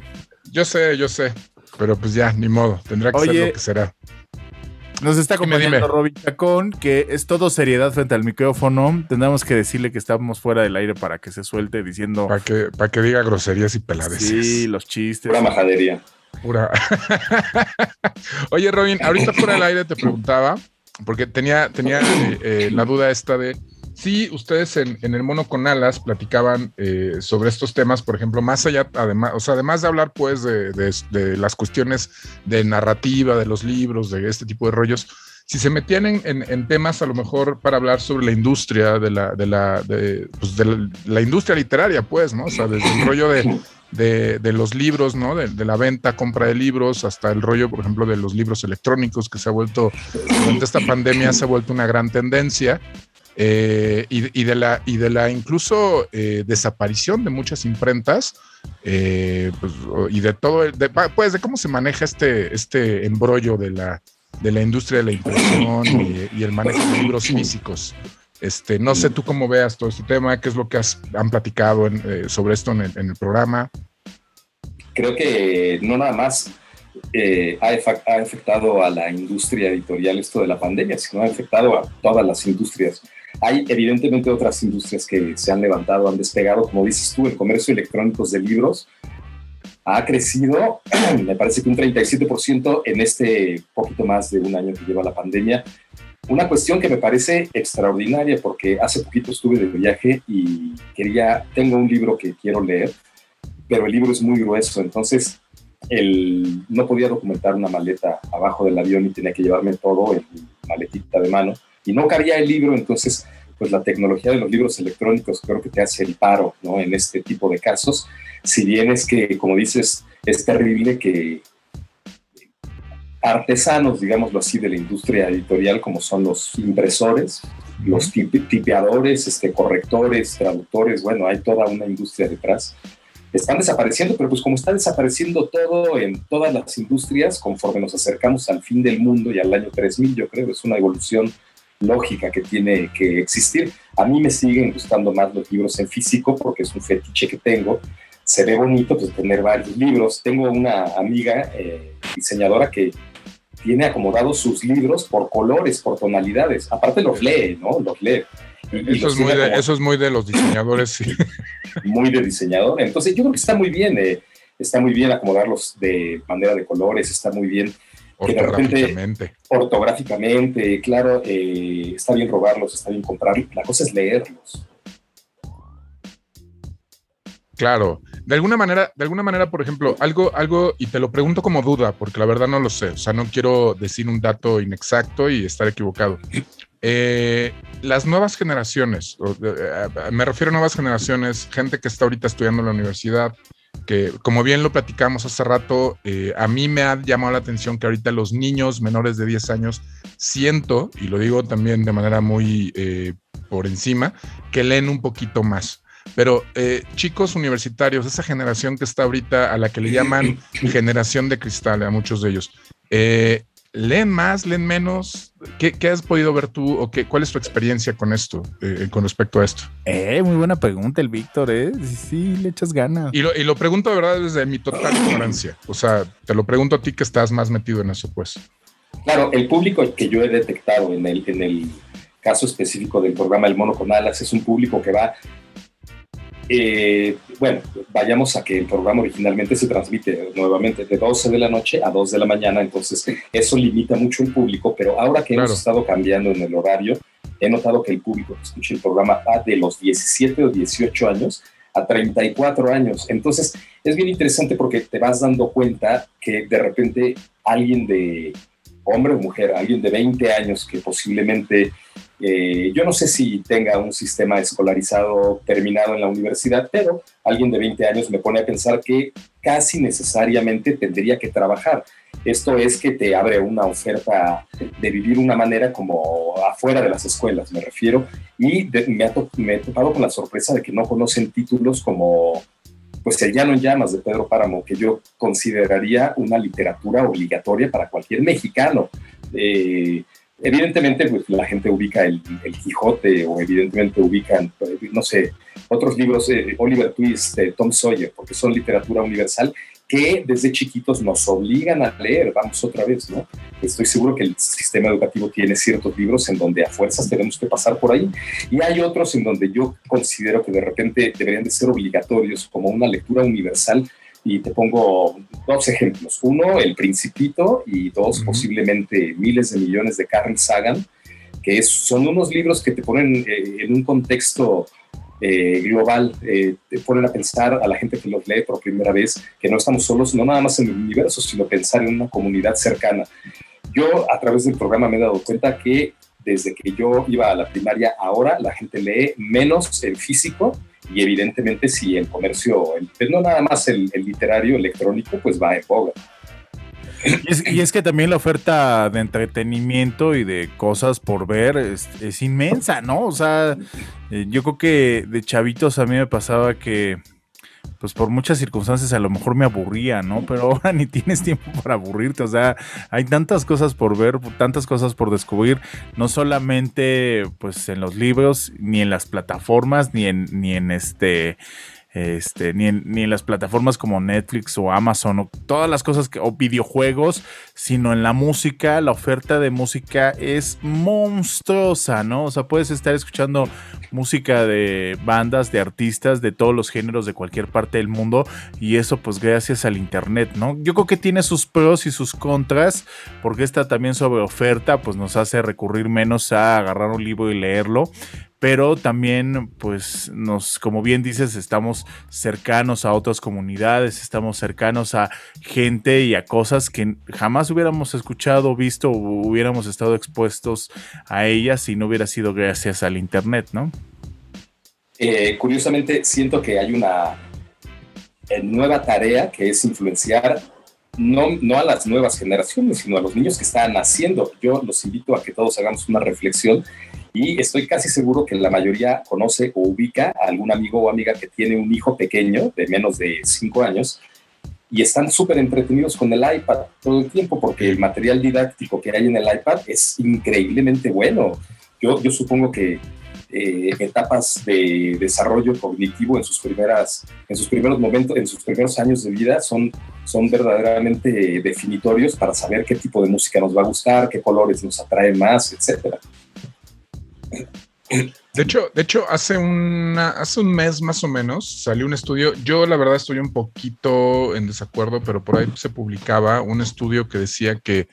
Yo sé, yo sé. Pero pues ya, ni modo. Tendrá que ser lo que será. Nos está acompañando Robin Chacón, que es todo seriedad frente al micrófono. Tendremos que decirle que estamos fuera del aire para que se suelte diciendo. Para que, para que diga groserías y peladeces. Sí, los chistes. Pura majadería. Pura. Oye, Robin, ahorita fuera del aire te preguntaba, porque tenía, tenía eh, eh, la duda esta de Sí, ustedes en, el Mono con Alas platicaban eh, sobre estos temas, por ejemplo, más allá, además, o sea, además de hablar pues de, las cuestiones de narrativa, de los libros, de este tipo de rollos, si se metían en, temas a lo mejor para hablar sobre la industria, de la, de la, de, pues, la, industria literaria, pues, ¿no? O sea, desde el rollo de, de, los libros, ¿no? De, la venta, compra de libros, hasta el rollo, por ejemplo, de los libros electrónicos, que se ha vuelto, durante esta pandemia se ha vuelto una gran tendencia. Eh, y, de la, y de la incluso eh, desaparición de muchas imprentas eh, pues, y de todo, de, pues de cómo se maneja este, este embrollo de la, de la industria de la impresión y, el manejo de libros físicos. Este, no sé tú cómo veas todo este tema, qué es lo que has, han platicado sobre esto en el, programa. Creo que no nada más ha, ha, afectado a la industria editorial esto de la pandemia, sino ha afectado a todas las industrias hay evidentemente otras industrias que se han levantado, han despegado, como dices tú, el comercio electrónico de libros ha crecido, me parece que un 37% en este poquito más de un año que lleva la pandemia. Una cuestión que me parece extraordinaria porque hace poquito estuve de viaje y quería, tengo un libro que quiero leer, pero el libro es muy grueso, entonces el, no podía documentar una maleta abajo del avión y tenía que llevarme todo en maletita de mano y no cabía el libro, entonces pues la tecnología de los libros electrónicos creo que te hace el paro, ¿no? En este tipo de casos, si bien es que, como dices, es terrible que artesanos, digámoslo así, de la industria editorial, como son los impresores, los tipeadores, este, correctores, traductores, bueno, hay toda una industria detrás. Están desapareciendo, pero pues como está desapareciendo todo en todas las industrias, conforme nos acercamos al fin del mundo y al año 3000, yo creo, es una evolución lógica que tiene que existir. A mí me siguen gustando más los libros en físico porque es un fetiche que tengo. Se ve bonito pues, tener varios libros. Tengo una amiga eh, diseñadora que tiene acomodados sus libros por colores, por tonalidades. Aparte los lee, ¿no? Los lee. eso, es muy de, eso, es muy de, los diseñadores, sí. Muy de diseñador. Entonces yo creo que está muy bien, eh, está muy bien acomodarlos de manera de colores, está muy bien Ortográficamente. ortográficamente, claro, eh, está bien robarlos, está bien comprarlos. La cosa es leerlos. Claro, de alguna manera, de alguna manera, por ejemplo, algo, algo, y te lo pregunto como duda, porque la verdad no lo sé, o sea, no quiero decir un dato inexacto y estar equivocado. Eh, las nuevas generaciones, eh, me refiero a nuevas generaciones, gente que está ahorita estudiando en la universidad, que como bien lo platicamos hace rato, eh, a mí me ha llamado la atención que ahorita los niños menores de 10 años siento, y lo digo también de manera muy eh, por encima, que leen un poquito más. Pero eh, chicos universitarios, esa generación que está ahorita a la que le llaman generación de cristal a muchos de ellos, leen más, leen menos. ¿Qué, has podido ver tú o qué, cuál es tu experiencia con esto, eh, con respecto a esto? Eh, muy buena pregunta el Víctor, ¿eh? Sí, le echas ganas. Y lo, y lo pregunto de verdad desde mi total ignorancia. O sea, te lo pregunto a ti que estás más metido en eso, pues. Claro, el público que yo he detectado en el, en el caso específico del programa El Mono con Alas es un público que va eh, bueno, vayamos a que el programa originalmente se transmite nuevamente de 12 de la noche a 2 de la mañana, entonces eso limita mucho el público, pero ahora que hemos estado cambiando en el horario, he notado que el público que escucha el programa va de los 17 o 18 años a 34 años. Entonces es bien interesante porque te vas dando cuenta que de repente alguien de hombre o mujer, alguien de 20 años que posiblemente eh, yo no sé si tenga un sistema escolarizado terminado en la universidad, pero alguien de 20 años me pone a pensar que casi necesariamente tendría que trabajar. Esto es que te abre una oferta de vivir una manera como afuera de las escuelas, me refiero, y me, ha me he topado con la sorpresa de que no conocen títulos como pues El Llano en Llamas de Pedro Páramo, que yo consideraría una literatura obligatoria para cualquier mexicano. Eh, Evidentemente, pues la gente ubica el, Quijote o evidentemente ubican, no sé, otros libros, eh, Oliver Twist, Tom Sawyer, porque son literatura universal que desde chiquitos nos obligan a leer. Vamos otra vez, ¿no? Estoy seguro que el sistema educativo tiene ciertos libros en donde a fuerzas tenemos que pasar por ahí y hay otros en donde yo considero que de repente deberían de ser obligatorios como una lectura universal y te pongo dos ejemplos. Uno, El Principito, y dos, posiblemente miles de millones de Carl Sagan, que son unos libros que te ponen eh, en un contexto eh, global, eh, te ponen a pensar a la gente que los lee por primera vez, que no estamos solos, no nada más en el universo, sino pensar en una comunidad cercana. Yo a través del programa me he dado cuenta que desde que yo iba a la primaria, ahora la gente lee menos en físico y evidentemente si el comercio, pues no nada más el, literario electrónico, pues va en boga. Y es, que también la oferta de entretenimiento y de cosas por ver es inmensa, ¿no? O sea, eh, yo creo que de chavitos a mí me pasaba que pues por muchas circunstancias a lo mejor me aburría, ¿no? Pero ahora ni tienes tiempo para aburrirte, o sea, hay tantas cosas por ver, tantas cosas por descubrir, no solamente pues en los libros, ni en las plataformas, ni en, ni en este este, ni, en, ni en las plataformas como Netflix o Amazon o todas las cosas que, o videojuegos, sino en la música, la oferta de música es monstruosa, ¿no? O sea, puedes estar escuchando música de bandas, de artistas, de todos los géneros de cualquier parte del mundo y eso pues gracias al internet, ¿no? Yo creo que tiene sus pros y sus contras porque esta también sobre oferta pues nos hace recurrir menos a agarrar un libro y leerlo, pero también, pues, nos, como bien dices, estamos cercanos a otras comunidades, estamos cercanos a gente y a cosas que jamás hubiéramos escuchado, visto o hubiéramos estado expuestos a ellas si no hubiera sido gracias al Internet, ¿no? Eh, curiosamente, siento que hay una eh, nueva tarea que es influenciar no, no a las nuevas generaciones, sino a los niños que están naciendo. Yo los invito a que todos hagamos una reflexión y estoy casi seguro que la mayoría conoce o ubica a algún amigo o amiga que tiene un hijo pequeño de menos de 5 años y están súper entretenidos con el iPad todo el tiempo porque el material didáctico que hay en el iPad es increíblemente bueno. Yo, yo supongo que eh, etapas de desarrollo cognitivo en sus primeras en sus primeros momentos en sus primeros años de vida son son verdaderamente definitorios para saber qué tipo de música nos va a gustar qué colores nos atraen más etcétera de hecho, de hecho, hace una, hace un mes más o menos salió un estudio. Yo la verdad estoy un poquito en desacuerdo, pero por ahí se publicaba un estudio que decía que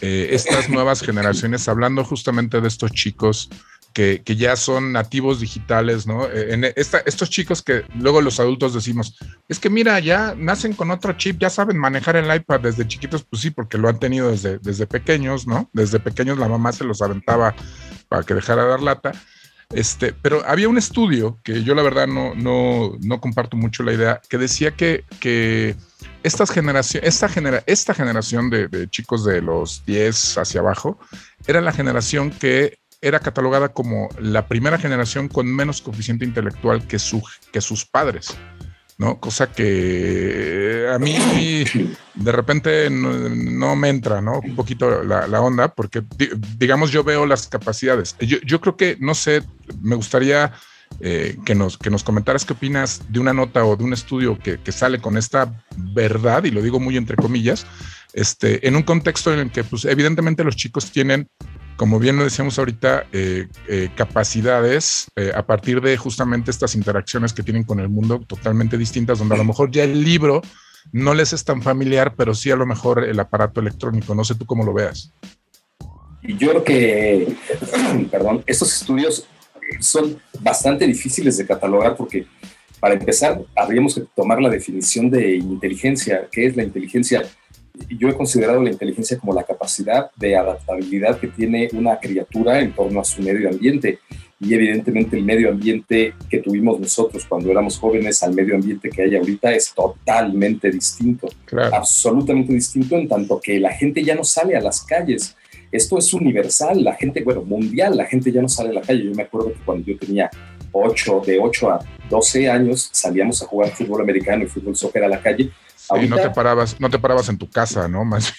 eh, estas nuevas generaciones, hablando justamente de estos chicos que, ya son nativos digitales, ¿no? Eh, estos chicos que luego los adultos decimos, es que mira, ya nacen con otro chip, ya saben manejar el iPad desde chiquitos, pues sí, porque lo han tenido desde, desde pequeños, ¿no? Desde pequeños la mamá se los aventaba para que dejara de dar lata. Este, pero había un estudio que yo la verdad no, no, no comparto mucho la idea, que decía que, que estas generación, esta, genera, esta generación de, de, chicos de los 10 hacia abajo era la generación que era catalogada como la primera generación con menos coeficiente intelectual que, que sus padres. ¿no? Cosa que a mí de repente no, me entra, ¿no? Un poquito la, onda, porque digamos yo veo las capacidades. Yo, creo que, no sé, me gustaría eh, que, nos, que nos comentaras qué opinas de una nota o de un estudio que, que, sale con esta verdad, y lo digo muy entre comillas, este, en un contexto en el que pues evidentemente los chicos tienen como bien lo decíamos ahorita, eh, eh, capacidades eh, a partir de justamente estas interacciones que tienen con el mundo totalmente distintas, donde a lo mejor ya el libro no les es tan familiar, pero sí a lo mejor el aparato electrónico. No sé tú cómo lo veas. Yo creo que, perdón, estos estudios son bastante difíciles de catalogar porque, para empezar, habríamos que tomar la definición de inteligencia. ¿Qué es la inteligencia? Yo he considerado la inteligencia como la capacidad de adaptabilidad que tiene una criatura en torno a su medio ambiente. Y evidentemente el medio ambiente que tuvimos nosotros cuando éramos jóvenes al medio ambiente que hay ahorita es totalmente distinto. Absolutamente distinto en tanto que la gente ya no sale a las calles. Esto es universal, la gente, bueno, mundial, la gente ya no sale a la calle. Yo me acuerdo que cuando yo tenía 8, de 8 a 12 años salíamos a jugar fútbol americano y fútbol soccer a la calle y no te parabas, no te parabas en tu casa, ¿no? Más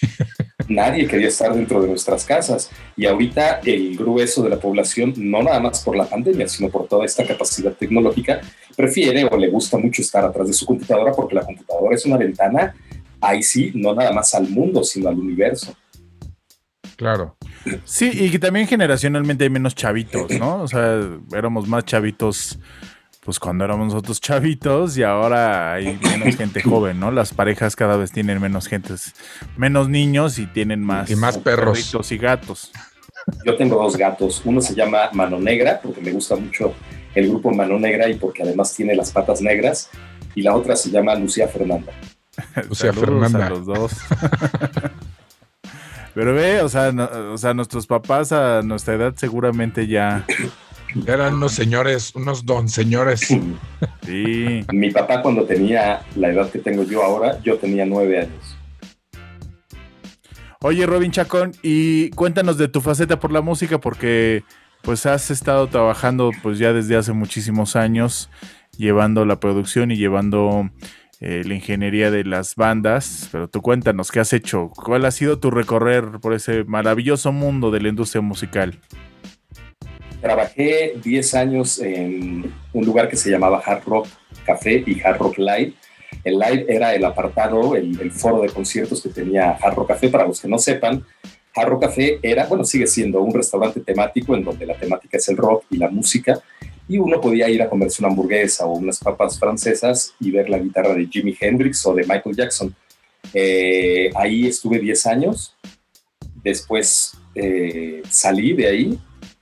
Nadie quería estar dentro de nuestras casas. Y ahorita el grueso de la población, no nada más por la pandemia, sino por toda esta capacidad tecnológica, prefiere o le gusta mucho estar atrás de su computadora porque la computadora es una ventana, ahí sí, no nada más al mundo, sino al universo. Claro. Sí, y que también generacionalmente hay menos chavitos, ¿no? O sea, éramos más chavitos pues cuando éramos nosotros chavitos y ahora hay menos gente joven, ¿no? Las parejas cada vez tienen menos gentes, menos niños y tienen más, y más perros y gatos. Yo tengo dos gatos. Uno se llama Mano Negra porque me gusta mucho el grupo Mano Negra y porque además tiene las patas negras. Y la otra se llama Lucía Fernanda. Lucía Fernanda. los dos. Pero ve, o sea, o sea, nuestros papás a nuestra edad seguramente ya eran unos señores, unos don señores. Sí. Mi papá cuando tenía la edad que tengo yo ahora, yo tenía nueve años. Oye, Robin Chacón, y cuéntanos de tu faceta por la música, porque pues has estado trabajando pues ya desde hace muchísimos años, llevando la producción y llevando eh, la ingeniería de las bandas, pero tú cuéntanos, ¿qué has hecho? ¿Cuál ha sido tu recorrer por ese maravilloso mundo de la industria musical? Trabajé 10 años en un lugar que se llamaba Hard Rock Café y Hard Rock Live. El live era el apartado, el, foro de conciertos que tenía Hard Rock Café. Para los que no sepan, Hard Rock Café era, bueno, sigue siendo un restaurante temático en donde la temática es el rock y la música. Y uno podía ir a comerse una hamburguesa o unas papas francesas y ver la guitarra de Jimi Hendrix o de Michael Jackson. Eh, ahí estuve 10 años. Después eh, salí de ahí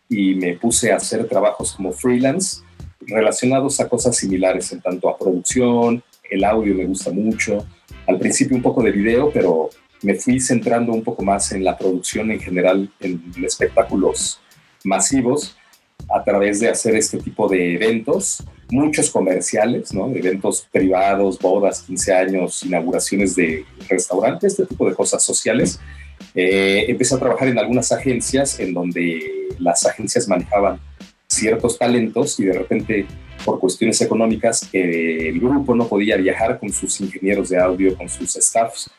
y me puse a hacer trabajos como freelance relacionados a cosas similares, en tanto a producción, el audio me gusta mucho, al principio un poco de video, pero me fui centrando un poco más en la producción en general, en espectáculos masivos, a través de hacer este tipo de eventos, muchos comerciales, ¿no? eventos privados, bodas, 15 años, inauguraciones de restaurantes, este tipo de cosas sociales. Eh, empecé a trabajar en algunas agencias en donde las agencias manejaban ciertos talentos y de repente por cuestiones económicas el grupo no podía viajar con sus ingenieros de audio, con sus staffs.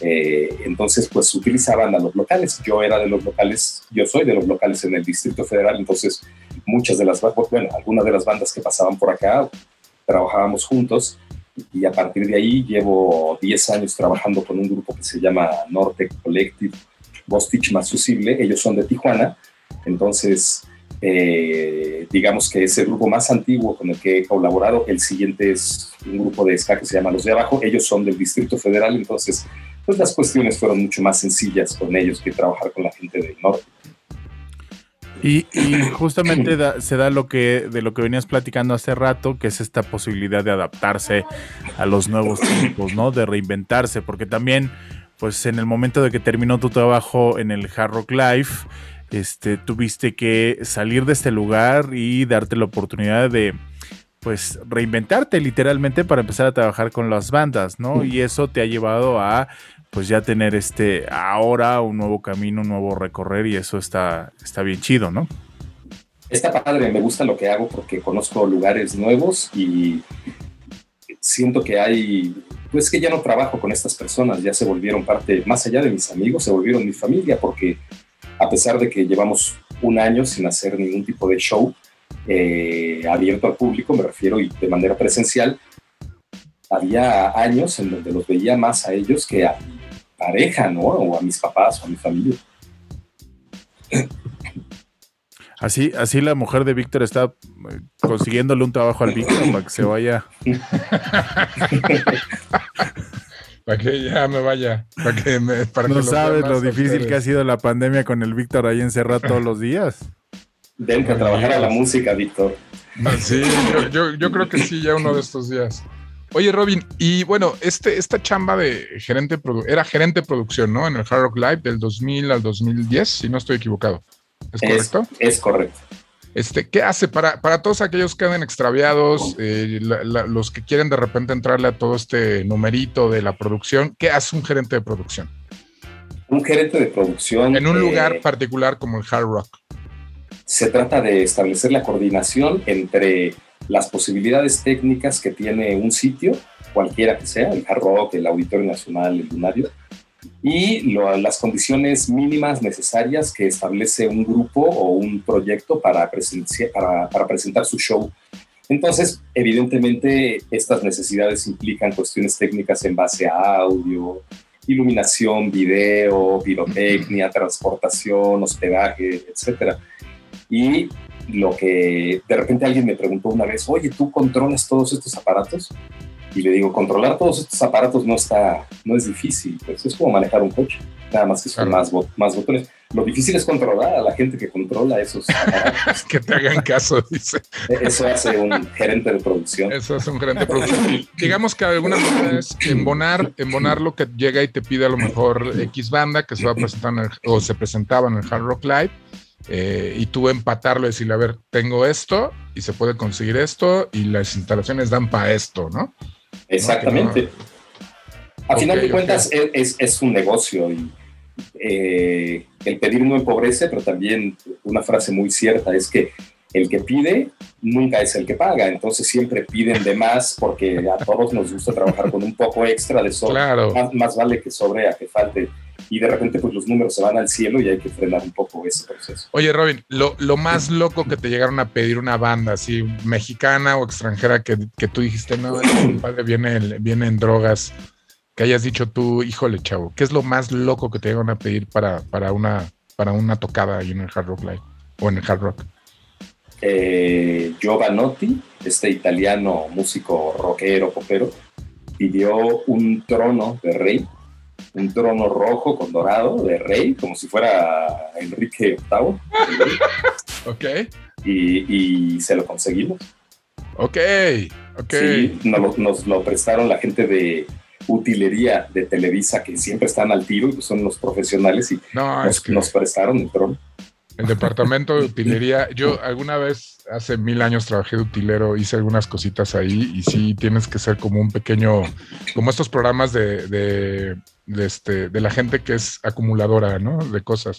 Eh, entonces pues utilizaban a los locales. Yo era de los locales, yo soy de los locales en el Distrito Federal, entonces muchas de las, bueno, algunas de las bandas que pasaban por acá trabajábamos juntos y a partir de ahí llevo 10 años trabajando con un grupo que se llama Norte Collective Bostich Más Fusible. Ellos son de Tijuana, entonces eh, digamos que es el grupo más antiguo con el que he colaborado. El siguiente es un grupo de ska que se llama Los de Abajo. Ellos son del Distrito Federal, entonces pues las cuestiones fueron mucho más sencillas con ellos que trabajar con la gente del norte. Y, justamente se da lo que de lo que venías platicando hace rato, que es esta posibilidad de adaptarse a los nuevos tiempos, ¿no? De reinventarse, porque también, pues en el momento de que terminó tu trabajo en el Hard Rock Life, este, tuviste que salir de este lugar y darte la oportunidad de, pues, reinventarte literalmente para empezar a trabajar con las bandas, ¿no? Y eso te ha llevado a pues ya tener este ahora un nuevo camino, un nuevo recorrer y eso está, está bien chido, ¿no? Está padre, me gusta lo que hago porque conozco lugares nuevos y siento que hay, pues que ya no trabajo con estas personas, ya se volvieron parte, más allá de mis amigos, se volvieron mi familia, porque a pesar de que llevamos un año sin hacer ningún tipo de show eh, abierto al público, me refiero, y de manera presencial, había años en donde los veía más a ellos que a mi pareja, ¿no? O a mis papás o a mi familia. Así, así la mujer de Víctor está eh, consiguiéndole un trabajo al Víctor para que se vaya. para que ya me vaya. Para que me, para no sabes lo difícil que ha sido la pandemia con el Víctor ahí encerrado todos los días. Ven que trabajar a la música, Víctor. Sí, yo, yo, creo que sí, ya uno de estos días. Oye, Robin, y bueno, este, esta chamba de gerente, era gerente de producción, ¿no? En el Hard Rock Live del 2000 al 2010, si no estoy equivocado. ¿Es correcto? Es, correcto. Este, ¿Qué hace para, para todos aquellos que queden extraviados, eh, los que quieren de repente entrarle a todo este numerito de la producción? ¿Qué hace un gerente de producción? Un gerente de producción. En un lugar particular como el Hard Rock. Se trata de establecer la coordinación entre las posibilidades técnicas que tiene un sitio, cualquiera que sea, el Hard Rock, el Auditorio Nacional, el Lunario, y las condiciones mínimas necesarias que establece un grupo o un proyecto para, para, presentar su show. Entonces, evidentemente, estas necesidades implican cuestiones técnicas en base a audio, iluminación, video, pirotecnia, transportación, hospedaje, etc. Y lo que de repente alguien me preguntó una vez, oye, ¿tú controlas todos estos aparatos? Y le digo, controlar todos estos aparatos no está, no es difícil, pues es como manejar un coche, nada más que son más, más botones. Lo difícil es controlar a la gente que controla esos aparatos. que te hagan caso, dice. Eso hace un gerente de producción. Eso hace un gerente de producción. Digamos que algunas veces embonar, embonar lo que llega y te pide a lo mejor X banda que se va a presentar o se presentaba en el Hard Rock Live eh, y tú empatarlo y decirle, a ver, tengo esto y se puede conseguir esto y las instalaciones dan para esto, ¿no? Exactamente. A final de cuentas es, es, un negocio y eh, el pedir no empobrece, pero también una frase muy cierta es que el que pide nunca es el que paga, entonces siempre piden de más porque a todos nos gusta trabajar con un poco extra de sobre. Claro. Más, vale que sobre a que falte. Y de repente pues los números se van al cielo y hay que frenar un poco ese proceso. Oye Robin, lo, lo más loco que te llegaron a pedir una banda así mexicana o extranjera que, que tú dijiste, no, padre viene, viene en drogas, que hayas dicho tú, híjole chavo, ¿qué es lo más loco que te llegaron a pedir para, para, una, para una tocada ahí en el Hard Rock Live o en el Hard Rock? eh, Giovanotti, este italiano músico rockero, popero, pidió un trono de rey, un trono rojo con dorado de rey, como si fuera Enrique VIII. ok. Y, se lo conseguimos. Ok, ok. Sí, nos, lo prestaron la gente de utilería de Televisa, que siempre están al tiro y son los profesionales, y nos prestaron el trono. El departamento de utilería. Yo alguna vez, hace mil años, trabajé de utilero, hice algunas cositas ahí y sí tienes que ser como un pequeño, como estos programas de, de, este, de la gente que es acumuladora, ¿no? De cosas.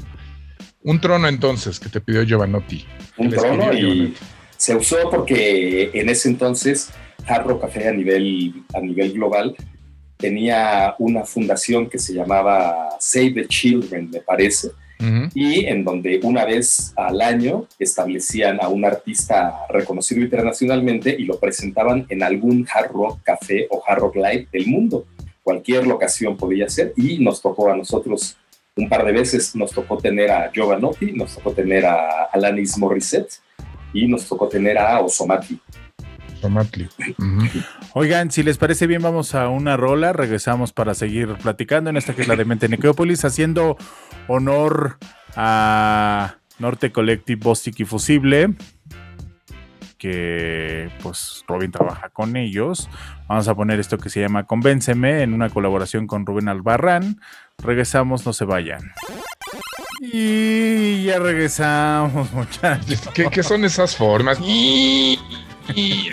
Un trono entonces que te pidió Giovanotti. Un trono y se usó porque en ese entonces Jarro Café a nivel, a nivel global tenía una fundación que se llamaba Save the Children, me parece y en donde una vez al año establecían a un artista reconocido internacionalmente y lo presentaban en algún hard rock café o hard rock live del mundo. Cualquier locación podía ser y nos tocó a nosotros un par de veces, nos tocó tener a Giovanotti, nos tocó tener a Alanis Morissette y nos tocó tener a Osomati. Oigan, si les parece bien, vamos a una rola. Regresamos para seguir platicando en esta que es la de Mente Necrópolis, haciendo honor a Norte Collective Bostic y Fusible, que pues Robin trabaja con ellos. Vamos a poner esto que se llama Convénceme en una colaboración con Rubén Albarrán. Regresamos, no se vayan. Y ya regresamos, muchachos. ¿Qué, son esas formas? ¿Y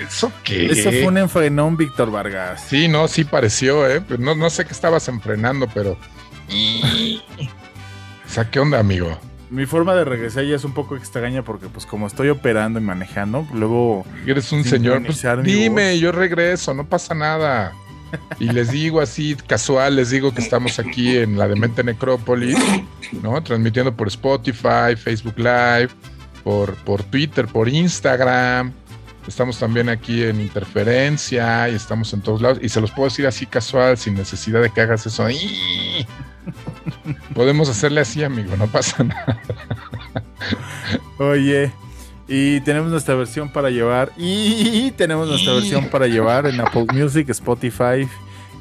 eso qué? Eso fue un enfrenón, Víctor Vargas. Sí, no, sí pareció, ¿eh? Pues no, no sé qué estabas enfrenando, pero. o sea, ¿qué onda, amigo? Mi forma de regresar ya es un poco extraña porque pues como estoy operando y manejando, luego... Eres un señor. Pues, dime, yo regreso, no pasa nada. Y les digo así, casual, les digo que estamos aquí en la Demente Necrópolis, ¿no? Transmitiendo por Spotify, Facebook Live, por, por Twitter, por Instagram. Estamos también aquí en Interferencia y estamos en todos lados. Y se los puedo decir así casual, sin necesidad de que hagas eso. Podemos hacerle así, amigo, no pasa nada. Oye, y tenemos nuestra versión para llevar. Y tenemos nuestra versión para llevar en Apple Music, Spotify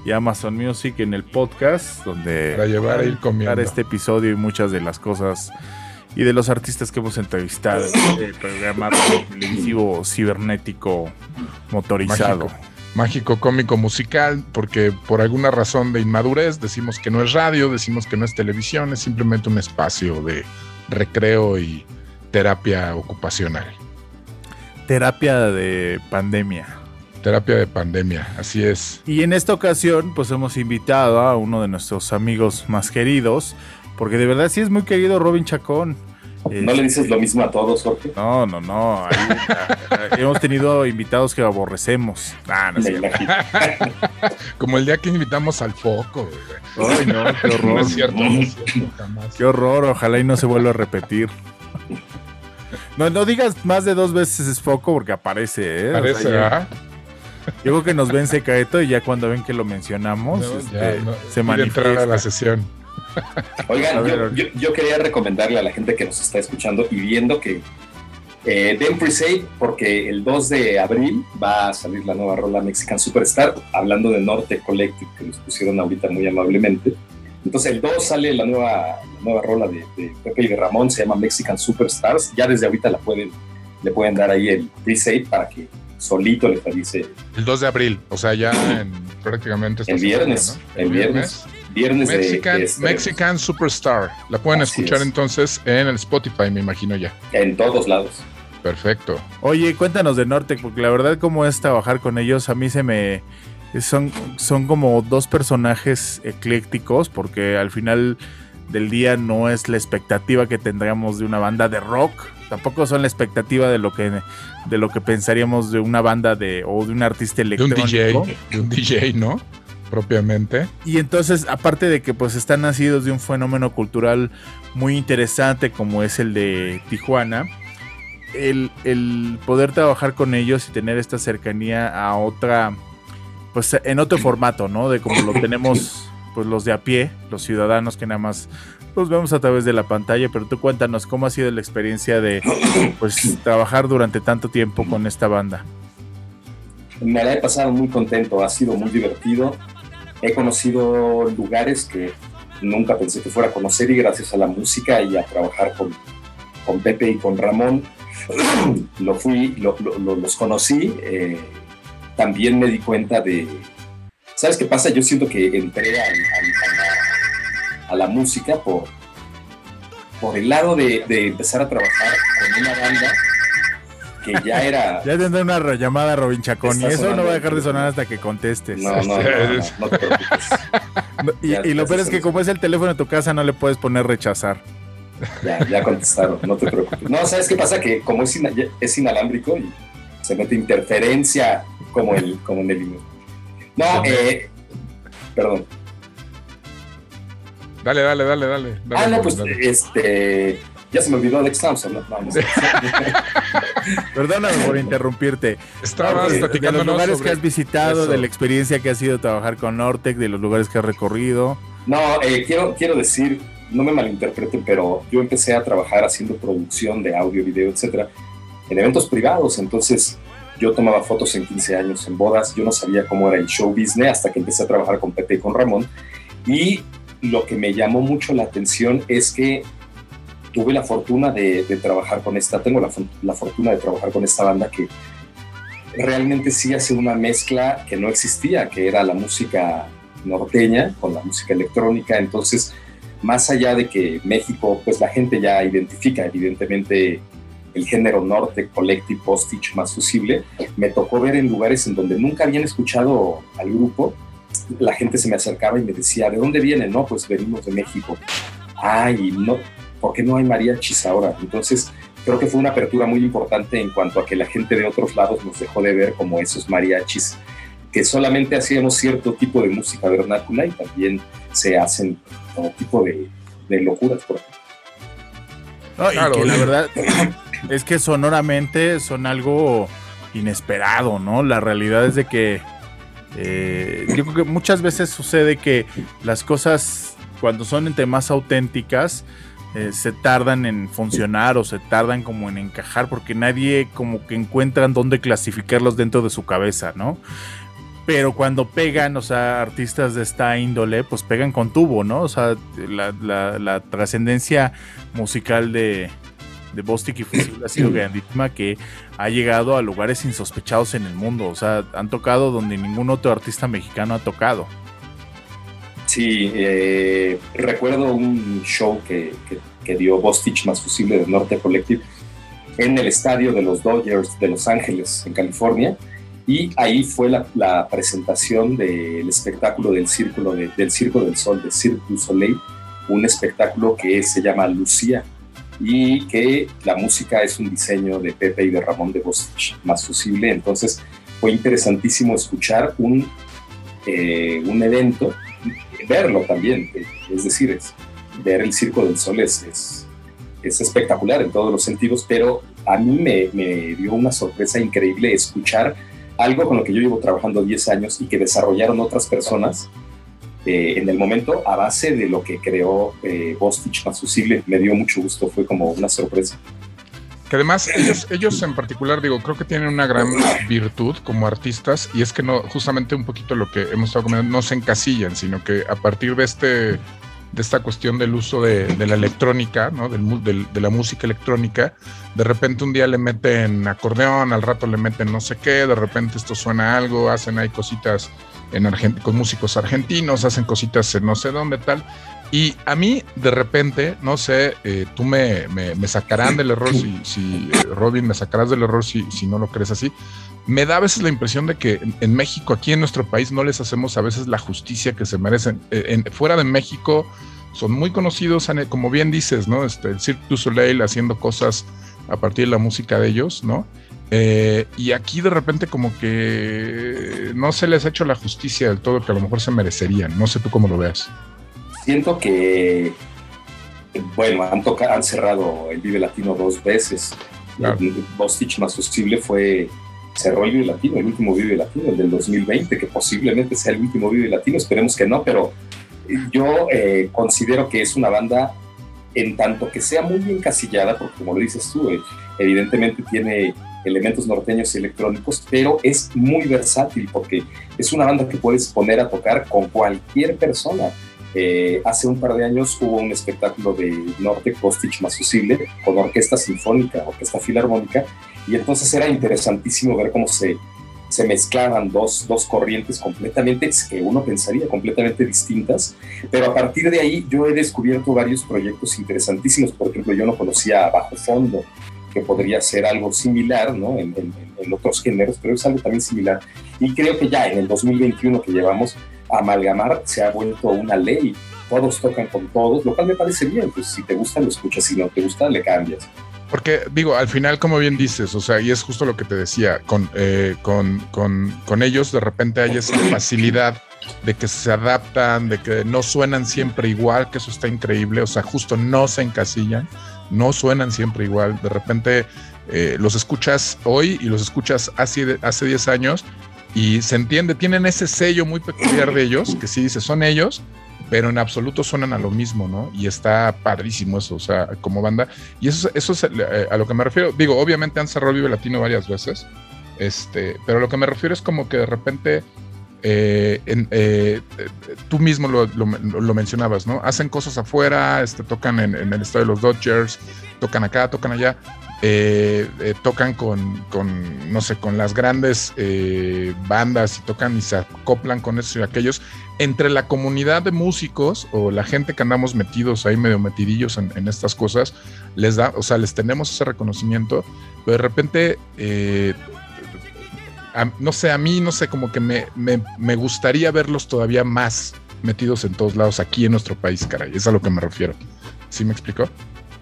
y Amazon Music en el podcast, donde para llevar a ir comiendo este episodio y muchas de las cosas y de los artistas que hemos entrevistado en el programa televisivo cibernético motorizado. Mágico. Cómico, musical, porque por alguna razón de inmadurez decimos que no es radio, decimos que no es televisión, es simplemente un espacio de recreo y terapia ocupacional. Terapia de pandemia. Terapia de pandemia, así es. Y en esta ocasión, pues hemos invitado a uno de nuestros amigos más queridos, porque de verdad sí es muy querido Robin Chacón. ¿No le dices lo mismo a todos, Jorge? No, no, no. hemos tenido invitados que aborrecemos. Ah, no Como el día que invitamos al foco. Ay, no, qué horror. No es cierto, no es cierto, jamás. Qué horror, ojalá y no se vuelva a repetir. No, no digas más de dos veces es foco porque aparece, ¿eh? Aparece, Yo creo que nos ven secreto y ya cuando ven que lo mencionamos, este, se manifiesta. entrar a la sesión. Oigan, yo, quería recomendarle a la gente que nos está escuchando y viendo que eh, den pre-save porque el 2 de abril va a salir la nueva rola Mexican Superstar, hablando de Norte Collective, que nos pusieron ahorita muy amablemente. Entonces el 2 sale la nueva, nueva rola de, Pepe y de Ramón, se llama Mexican Superstars. Ya desde ahorita la pueden, le pueden dar ahí el pre-save para que solito les avise. El 2 de abril, o sea, ya en prácticamente el viernes, el viernes. Viernes Mexican, este Mexican Superstar. La pueden escuchar entonces en el Spotify, me imagino ya. En todos lados. Perfecto. Oye, cuéntanos de Norte, porque la verdad, cómo es trabajar con ellos, a mí se me. Son, son como dos personajes eclécticos, porque al final del día no es la expectativa que tendríamos de una banda de rock, tampoco son la expectativa de lo que de lo que pensaríamos de una banda de o de un artista electrónico. De un DJ, de un DJ, ¿no? Propiamente. Y entonces, aparte de que pues están nacidos de un fenómeno cultural muy interesante como es el de Tijuana, el, poder trabajar con ellos y tener esta cercanía a otra, pues en otro formato, ¿no? De como lo tenemos pues los de a pie, los ciudadanos que nada más los vemos a través de la pantalla, pero tú cuéntanos cómo ha sido la experiencia de pues trabajar durante tanto tiempo con esta banda. Me la he pasado muy contento, ha sido muy divertido he conocido lugares que nunca pensé que fuera a conocer y gracias a la música y a trabajar con, con Pepe y con Ramón, lo fui, los conocí. Eh, también me di cuenta de, ¿sabes qué pasa? Yo siento que entré a, la, música por, por el lado de, de empezar a trabajar con una banda que ya era. Ya tendré una llamada Robin Chacón y eso no va a dejar de sonar hasta que contestes. No, no, no, te preocupes. y, lo peor es que como es el teléfono de tu casa no le puedes poner rechazar. Ya, ya contestaron, no te preocupes. No, ¿sabes qué pasa? Que como es, es inalámbrico y se mete interferencia como, el, como en el... No, eh, perdón. Dale, dale, dale, dale. ah, no, pues este ya se me olvidó Alex Thompson. ¿no? Perdóname por interrumpirte. Estabas de, de los lugares que has visitado, de la experiencia que ha sido trabajar con Nortec, de los lugares que has recorrido. No, eh, quiero, quiero decir, no me malinterpreten, pero yo empecé a trabajar haciendo producción de audio, video, etcétera, en eventos privados. Entonces, yo tomaba fotos en 15 años, en bodas. Yo no sabía cómo era el show business hasta que empecé a trabajar con Pepe y con Ramón. Y lo que me llamó mucho la atención es que tuve la fortuna de, trabajar con esta, tengo la, fortuna de trabajar con esta banda que realmente sí hace una mezcla que no existía, que era la música norteña con la música electrónica. Entonces, más allá de que México, pues la gente ya identifica evidentemente el género norte, collective, postage más fusible, me tocó ver en lugares en donde nunca habían escuchado al grupo, la gente se me acercaba y me decía, ¿de dónde vienen? No, pues venimos de México. Ay, no, ¿por qué no hay mariachis ahora? Entonces, creo que fue una apertura muy importante en cuanto a que la gente de otros lados nos dejó de ver como esos mariachis que solamente hacíamos cierto tipo de música vernácula y también se hacen todo tipo de, locuras por y la verdad es que sonoramente son algo inesperado, ¿no? La realidad es de que eh, yo creo que muchas veces sucede que las cosas cuando son entre más auténticas eh, se tardan en funcionar o se tardan como en encajar porque nadie como que encuentran dónde clasificarlos dentro de su cabeza, ¿no? Pero cuando pegan, o sea, artistas de esta índole, pues pegan con tubo, ¿no? O sea, la, trascendencia musical de, de Bostic y Fusible ha sido grandísima que ha llegado a lugares insospechados en el mundo. O sea, han tocado donde ningún otro artista mexicano ha tocado. Sí, eh, recuerdo un show que, dio Bostich más Fusible del Norte Collective en el estadio de los Dodgers de Los Ángeles, en California. Y ahí fue la, presentación del espectáculo del Círculo del Circo del Sol, de Cirque du Soleil, un espectáculo que se llama Lucía y que la música es un diseño de Pepe y de Ramón de Bostich más fusible. Entonces fue interesantísimo escuchar un, eh, un evento, verlo también, es decir, ver el Circo del Sol es, es, espectacular en todos los sentidos, pero a mí me, dio una sorpresa increíble escuchar algo con lo que yo llevo trabajando 10 años y que desarrollaron otras personas eh, en el momento a base de lo que creó eh, Bostich más fusible. Me dio mucho gusto, fue como una sorpresa. Además ellos, ellos en particular, digo, creo que tienen una gran virtud como artistas y es que no, justamente un poquito lo que hemos estado comentando, no se encasillan, sino que a partir de este de esta cuestión del uso de, la electrónica, ¿no? Del, de la música electrónica. De repente un día le meten acordeón, al rato le meten no sé qué, de repente esto suena algo, hacen ahí cositas con músicos argentinos, hacen cositas en no sé dónde tal. Y a mí, de repente, no sé, eh, tú me, me, sacarán del error, si, si eh, Robin, me sacarás del error si, si no lo crees así. Me da a veces la impresión de que en México, aquí en nuestro país, no les hacemos a veces la justicia que se merecen. Eh, en, fuera de México son muy conocidos, como bien dices, ¿no? Este, el Cirque du Soleil haciendo cosas a partir de la música de ellos, ¿no? y aquí de repente como que no se les ha hecho la justicia del todo que a lo mejor se merecerían. No sé tú cómo lo veas siento que, bueno, han, tocado, han cerrado el Vive Latino dos veces. Claro. Bostich más posible fue, cerró el Vive Latino, el último Vive Latino, el del 2020, que posiblemente sea el último Vive Latino, esperemos que no, pero yo eh, considero que es una banda en tanto que sea muy encasillada, porque como lo dices tú, eh, evidentemente tiene elementos norteños y electrónicos, pero es muy versátil porque es una banda que puedes poner a tocar con cualquier persona. Eh, hace un par de años hubo un espectáculo de Norte Kostic más fusible con orquesta sinfónica, orquesta filarmónica, y entonces era interesantísimo ver cómo se, se mezclaban dos, dos corrientes completamente, que uno pensaría completamente distintas, pero a partir de ahí yo he descubierto varios proyectos interesantísimos, por ejemplo, yo no conocía Bajo Fondo, que podría ser algo similar ¿no? en, en otros géneros, pero es algo también similar. Y creo que ya en el 2021 que llevamos, amalgamar se ha vuelto una ley. Todos tocan con todos, lo cual me parece bien. Pues si te gusta, lo escuchas. Si no te gusta, le cambias. Porque digo, al final, como bien dices, o sea, y es justo lo que te decía, con, eh, con, con, con ellos de repente hay esa facilidad de que se adaptan, de que no suenan siempre igual, que eso está increíble, o sea, justo no se encasillan, no suenan siempre igual, de repente eh, los escuchas hoy y los escuchas hace, hace 10 años y se entiende, tienen ese sello muy peculiar de ellos, que sí dice, son ellos, pero en absoluto suenan a lo mismo, ¿no? Y está padrísimo eso, o sea, como banda. Y eso, eso es eh, a lo que me refiero. Digo, obviamente han cerrado Vive Latino varias veces, este, pero lo que me refiero es como que de repente... Eh, eh, tú mismo lo, lo, mencionabas, ¿no? Hacen cosas afuera, este, tocan en, en el estadio de los Dodgers, tocan acá, tocan allá, eh, eh, tocan con, con, no sé, con las grandes eh, bandas y tocan y se acoplan con eso y aquellos. Entre la comunidad de músicos o la gente que andamos metidos ahí, medio metidillos en, estas cosas, les da, o sea, les tenemos ese reconocimiento, pero de repente, no sé, a mí, no sé, como que me, me, gustaría verlos todavía más metidos en todos lados aquí en nuestro país, caray. Es a lo que me refiero. ¿Sí me explicó?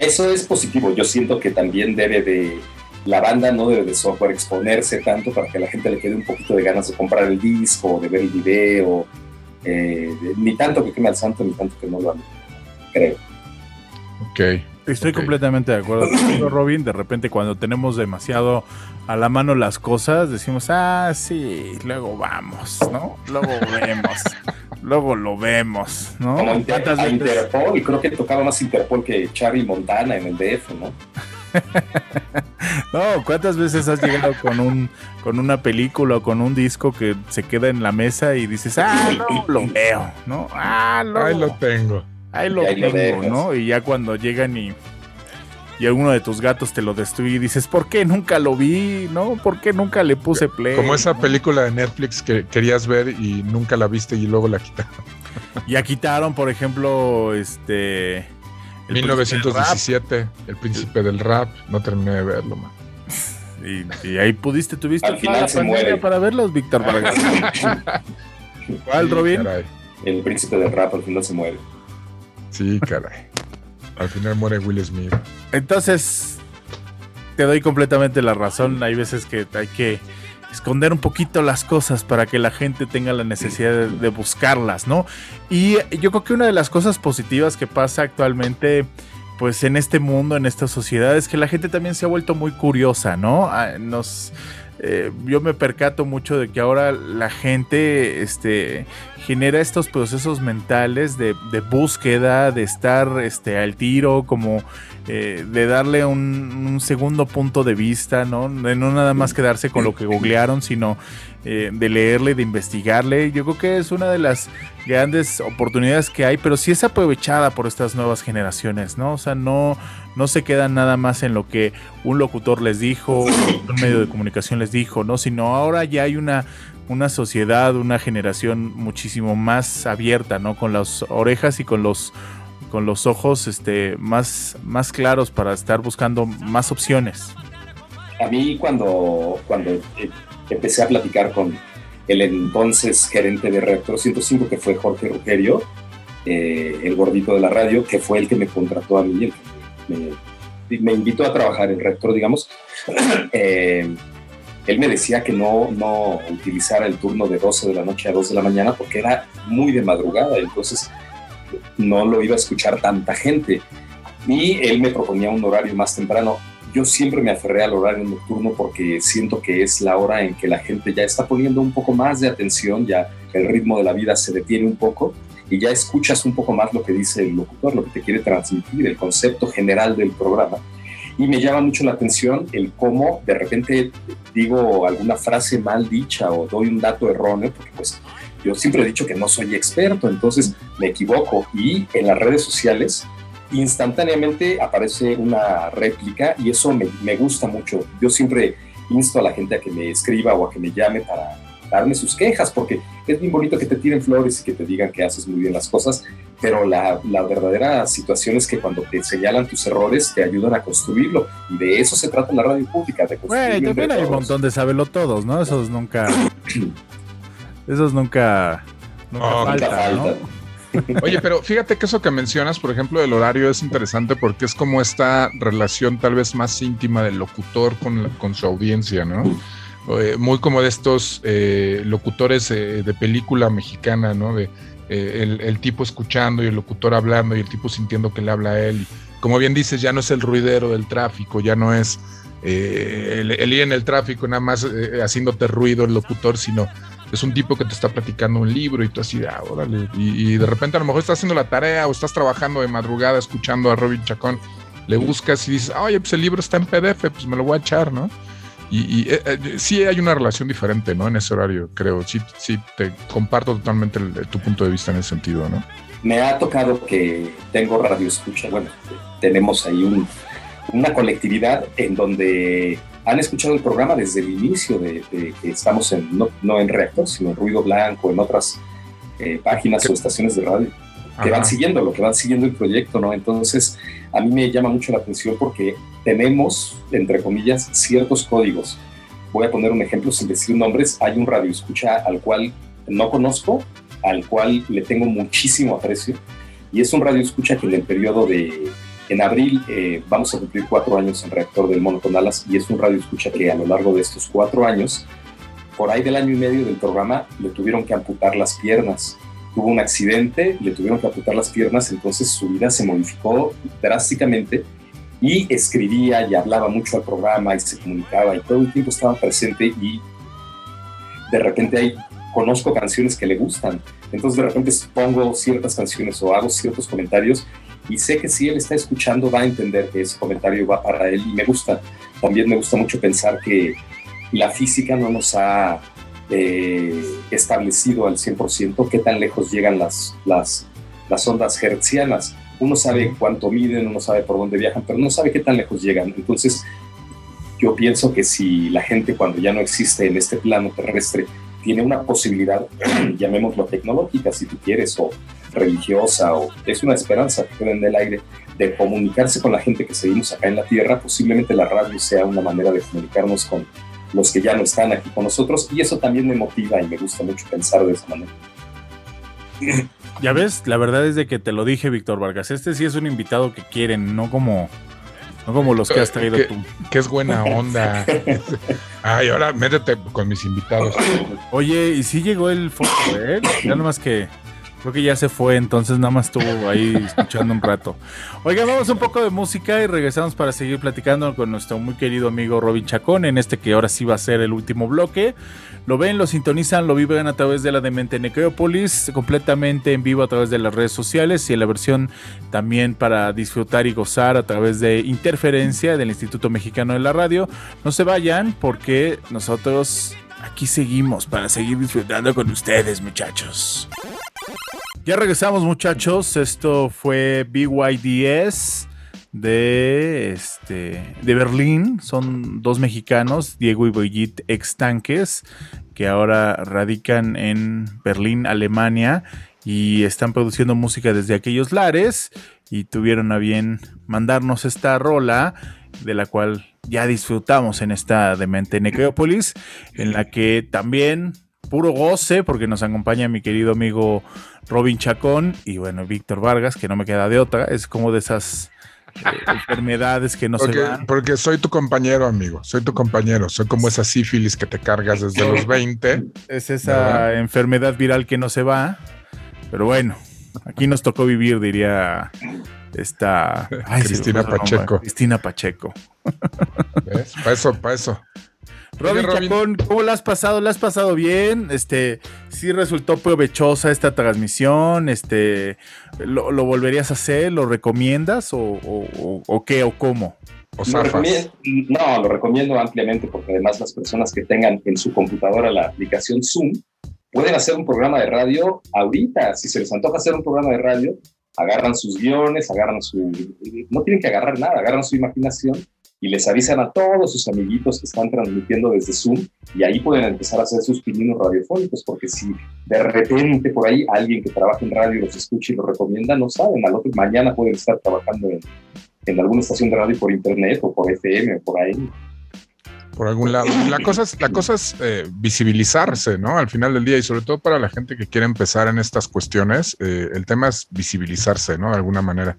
Eso es positivo. Yo siento que también debe de, la banda no debe de software exponerse tanto para que a la gente le quede un poquito de ganas de comprar el disco, de ver el video, eh, ni tanto que queme al santo, ni tanto que no lo haga, creo. Ok. Estoy completamente de acuerdo contigo, Robin. De repente, cuando tenemos demasiado a la mano las cosas, decimos, ah, sí, luego vamos, ¿no? Luego vemos, luego lo vemos, ¿no? Inter- ¿Cuántas a veces- Interpol, y creo que tocaba más Interpol que Charlie Montana en el DF, ¿no? No, ¿cuántas veces has llegado con un con una película o con un disco que se queda en la mesa y dices, ah, no, lo veo, ¿no? Ah, luego, Ahí lo tengo. ahí lo Y ahí lo tengo. ¿no? Y ya cuando llegan y y alguno de tus gatos te lo destruye y dices, ¿por qué nunca lo vi? ¿No? ¿Por qué nunca le puse play? Como esa ¿No? película de Netflix que querías ver y nunca la viste y luego la quitaron. Ya quitaron, por ejemplo, este. el Príncipe del Rap, 1917, El Príncipe del Rap. No terminé de verlo, man. Y, y ahí pudiste, tuviste Al final la se pandemia muere. para verlos, Víctor Vargas. ¿Cuál, Sí, Robin? caray. El príncipe del rap al final se muere. Sí, caray. Al final muere Will Smith. Entonces, te doy completamente la razón. Hay veces que hay que esconder un poquito las cosas para que la gente tenga la necesidad de, buscarlas, ¿no? Y yo creo que una de las cosas positivas que pasa actualmente, pues en este mundo, en esta sociedad, es que la gente también se ha vuelto muy curiosa, ¿no? Ah, Nos, eh, yo me percato mucho de que ahora la gente, este, genera estos procesos mentales de, de búsqueda, de estar este, al tiro, como eh, de darle un, un segundo punto de vista, ¿no? De no nada más quedarse con lo que googlearon, sino eh, de leerle, de investigarle. Yo creo que es una de las grandes oportunidades que hay, pero sí es aprovechada por estas nuevas generaciones, ¿no? O sea, no, no se quedan nada más en lo que un locutor les dijo, un medio de comunicación les dijo, ¿no? Sino ahora ya hay una una sociedad, una generación muchísimo más abierta, ¿no? Con las orejas y con los con los ojos este, más, más claros para estar buscando más opciones. A mí cuando, cuando empecé a platicar con el entonces gerente de Reactor 105, que fue Jorge Rugerio, eh, el gordito de la radio, que fue el que me contrató a mí, me invitó a trabajar en Reactor, digamos, eh, él me decía que no, no utilizara el turno de 12 de la noche a 2 de la mañana porque era muy de madrugada, entonces no lo iba a escuchar tanta gente. Y él me proponía un horario más temprano. Yo siempre me aferré al horario nocturno porque siento que es la hora en que la gente ya está poniendo un poco más de atención, ya el ritmo de la vida se detiene un poco y ya escuchas un poco más lo que dice el locutor, lo que te quiere transmitir, el concepto general del programa. Y me llama mucho la atención el cómo de repente digo alguna frase mal dicha o doy un dato erróneo, porque pues yo siempre he dicho que no soy experto, entonces me equivoco y en las redes sociales instantáneamente aparece una réplica y eso me, me, gusta mucho. Yo siempre insto a la gente a que me escriba o a que me llame para darme sus quejas, porque es bien bonito que te tiren flores y que te digan que haces muy bien las cosas, pero la, la verdadera situación es que cuando te señalan tus errores te ayudan a construirlo y de eso se trata en la radio pública, de construir. Bueno, y también hay un montón de sabelo todos, ¿no? Esos nunca... esos nunca... Nunca Oh, falta, nunca ¿no? Oye, pero fíjate que eso que mencionas, por ejemplo, del horario es interesante porque es como esta relación tal vez más íntima del locutor con, la- con su audiencia, ¿no? Eh, muy como de estos eh, locutores eh, de película mexicana, ¿no? De el, tipo escuchando y el locutor hablando y el tipo sintiendo que le habla a él. Como bien dices, ya no es el ruidero del tráfico, ya no es el, el ir en el tráfico nada más haciéndote ruido el locutor, sino es un tipo que te está platicando un libro y tú así, de, ah, órale. Y, y de repente a lo mejor estás haciendo la tarea o estás trabajando de madrugada escuchando a Robin Chacón, le buscas y dices, oye, pues el libro está en PDF, pues me lo voy a echar, ¿no? Y, y, eh, eh, sí hay una relación diferente, ¿no? En ese horario, creo. Sí, sí, te comparto totalmente el- tu punto de vista en ese sentido, ¿no? Me ha tocado que tengo radio escucha, bueno, tenemos ahí un- una colectividad en donde han escuchado el programa desde el inicio de, de que estamos en, no, no en Reactor, sino en Ruido Blanco, en otras eh, páginas o estaciones de radio, que van Ajá. siguiendo, lo que van siguiendo el proyecto, ¿no? Entonces, a mí me llama mucho la atención porque tenemos, entre comillas, ciertos códigos. Voy a poner un ejemplo sin decir nombres. Hay un radio escucha al cual no conozco, al cual le tengo muchísimo aprecio, y es un radio escucha que en el periodo de En abril eh, vamos a cumplir cuatro años en Reactor del Mono con Alas y es un radio escucha que a lo largo de estos cuatro años, por ahí del año y medio del programa, le tuvieron que amputar las piernas. Tuvo un accidente, le tuvieron que amputar las piernas, entonces su vida se modificó drásticamente y escribía y hablaba mucho al programa y se comunicaba y todo el tiempo estaba presente y de repente ahí conozco canciones que le gustan. Entonces de repente pongo ciertas canciones o hago ciertos comentarios y sé que si él está escuchando va a entender que ese comentario va para él y me gusta. También me gusta mucho pensar que la física no nos ha eh, establecido al 100% qué tan lejos llegan las, las, las ondas hertzianas. Uno sabe cuánto miden, uno sabe por dónde viajan, pero no sabe qué tan lejos llegan. Entonces, yo pienso que si la gente cuando ya no existe en este plano terrestre tiene una posibilidad, llamémoslo tecnológica si tú quieres, o religiosa, o es una esperanza que queda en el aire de comunicarse con la gente que seguimos acá en la Tierra, posiblemente la radio sea una manera de comunicarnos con los que ya no están aquí con nosotros, y eso también me motiva y me gusta mucho pensar de esa manera. Ya ves, la verdad es de que te lo dije, Víctor Vargas, este sí es un invitado que quieren, no como no como los que has traído tú. Que es buena onda. Ay, ahora métete con mis invitados. Oye, ¿y si llegó el foto de él? Ya nomás que Creo que ya se fue, entonces nada más estuvo ahí escuchando un rato. Oiga, vamos un poco de música y regresamos para seguir platicando con nuestro muy querido amigo Robin Chacón en este que ahora sí va a ser el último bloque. Lo ven, lo sintonizan, lo viven a través de la Demente Necrópolis, completamente en vivo a través de las redes sociales y en la versión también para disfrutar y gozar a través de Interferencia del Instituto Mexicano de la Radio. No se vayan porque nosotros aquí seguimos para seguir disfrutando con ustedes, muchachos. Ya regresamos muchachos, esto fue BYDS de, este, de Berlín, son dos mexicanos, Diego y Brigitte ex tanques, que ahora radican en Berlín, Alemania, y están produciendo música desde aquellos lares, y tuvieron a bien mandarnos esta rola, de la cual ya disfrutamos en esta Demente Necrópolis, en la que también puro goce, porque nos acompaña mi querido amigo Robin Chacón y bueno, Víctor Vargas, que no me queda de otra, es como de esas eh, enfermedades que no porque, se van. Porque soy tu compañero, amigo, soy tu compañero, soy como esa sífilis que te cargas desde los 20. Es esa enfermedad viral que no se va, pero bueno, aquí nos tocó vivir, diría esta Cristina Pacheco. Cristina Pacheco. ¿Ves? Para eso, para eso. Robin, Chacón, ¿cómo la has pasado? ¿La has pasado bien? Este, sí resultó provechosa esta transmisión. Este, ¿lo, volverías a hacer? ¿Lo recomiendas? ¿O, qué? ¿O cómo? no, lo recomiendo ampliamente porque además las personas que tengan en su computadora la aplicación Zoom pueden hacer un programa de radio ahorita. Si se les antoja hacer un programa de radio, agarran sus guiones, agarran su... No tienen que agarrar nada, agarran su imaginación y les avisan a todos sus amiguitos que están transmitiendo desde Zoom y ahí pueden empezar a hacer sus pininos radiofónicos, porque si de repente por ahí alguien que trabaja en radio los escucha y los recomienda, no saben, al otro mañana pueden estar trabajando en, en alguna estación de radio por internet o por FM o por ahí por algún lado. La cosa es, la cosa es eh, visibilizarse, ¿no? Al final del día y sobre todo para la gente que quiere empezar en estas cuestiones, eh, el tema es visibilizarse, ¿no? De alguna manera.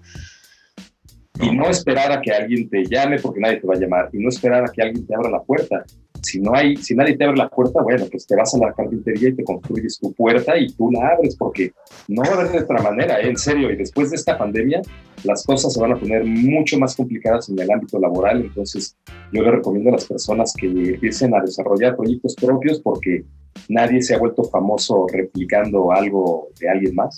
Y no esperar a que alguien te llame porque nadie te va a llamar. Y no esperar a que alguien te abra la puerta. Si, no hay, si nadie te abre la puerta, bueno, pues te vas a la carpintería y te construyes tu puerta y tú la abres porque no va a haber de otra manera, ¿eh? en serio. Y después de esta pandemia, las cosas se van a poner mucho más complicadas en el ámbito laboral. Entonces, yo le recomiendo a las personas que empiecen a desarrollar proyectos propios porque nadie se ha vuelto famoso replicando algo de alguien más.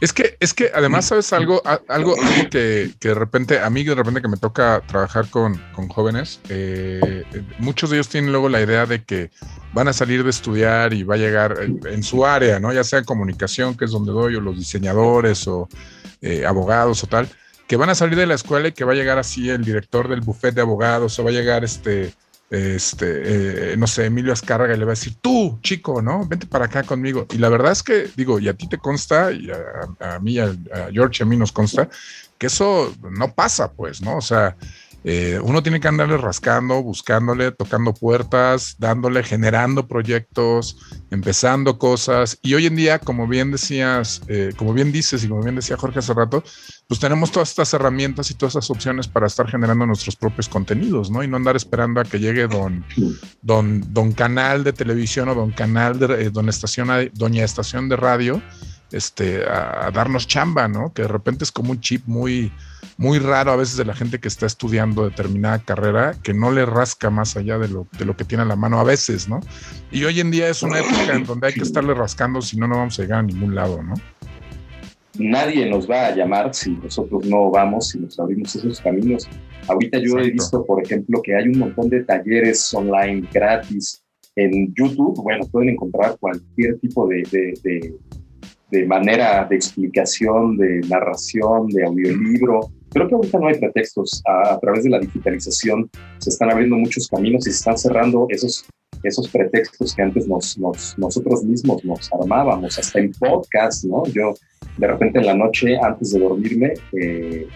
Es que, es que además, ¿sabes algo? Algo, que, de repente, a mí de repente que me toca trabajar con, jóvenes, eh, muchos de ellos tienen luego la idea de que van a salir de estudiar y va a llegar en, su área, ¿no? Ya sea comunicación, que es donde doy, o los diseñadores, o eh, abogados, o tal, que van a salir de la escuela y que va a llegar así el director del buffet de abogados, o va a llegar este este, eh, no sé, Emilio Azcárraga le va a decir, tú, chico, ¿no? Vente para acá conmigo. Y la verdad es que, digo, y a ti te consta, y a, mí, a, George, a mí nos consta, que eso no pasa, pues, ¿no? O sea, eh, uno tiene que andarle rascando, buscándole, tocando puertas, dándole, generando proyectos, empezando cosas. Y hoy en día, como bien decías, eh, como bien dices y como bien decía Jorge hace rato, pues tenemos todas estas herramientas y todas estas opciones para estar generando nuestros propios contenidos, ¿no? Y no andar esperando a que llegue don, don, don canal de televisión o don canal de eh, don estación, doña estación de radio, este, a darnos chamba, ¿no? Que de repente es como un chip muy muy raro a veces de la gente que está estudiando determinada carrera, que no le rasca más allá de lo, de lo que tiene a la mano a veces, ¿no? Y hoy en día es una época en donde hay que estarle rascando, si no, no vamos a llegar a ningún lado, ¿no? Nadie nos va a llamar si nosotros no vamos, y nos abrimos esos caminos. Ahorita yo he visto, por ejemplo, que hay un montón de talleres online gratis en YouTube. Bueno, pueden encontrar cualquier tipo de, de, de manera de explicación, de narración, de audiolibro, Creo que ahorita no hay pretextos. A, través de la digitalización se están abriendo muchos caminos y se están cerrando esos, esos pretextos que antes nos, nosotros mismos nos armábamos, hasta en podcast, ¿no? Yo de repente en la noche, antes de dormirme, eh,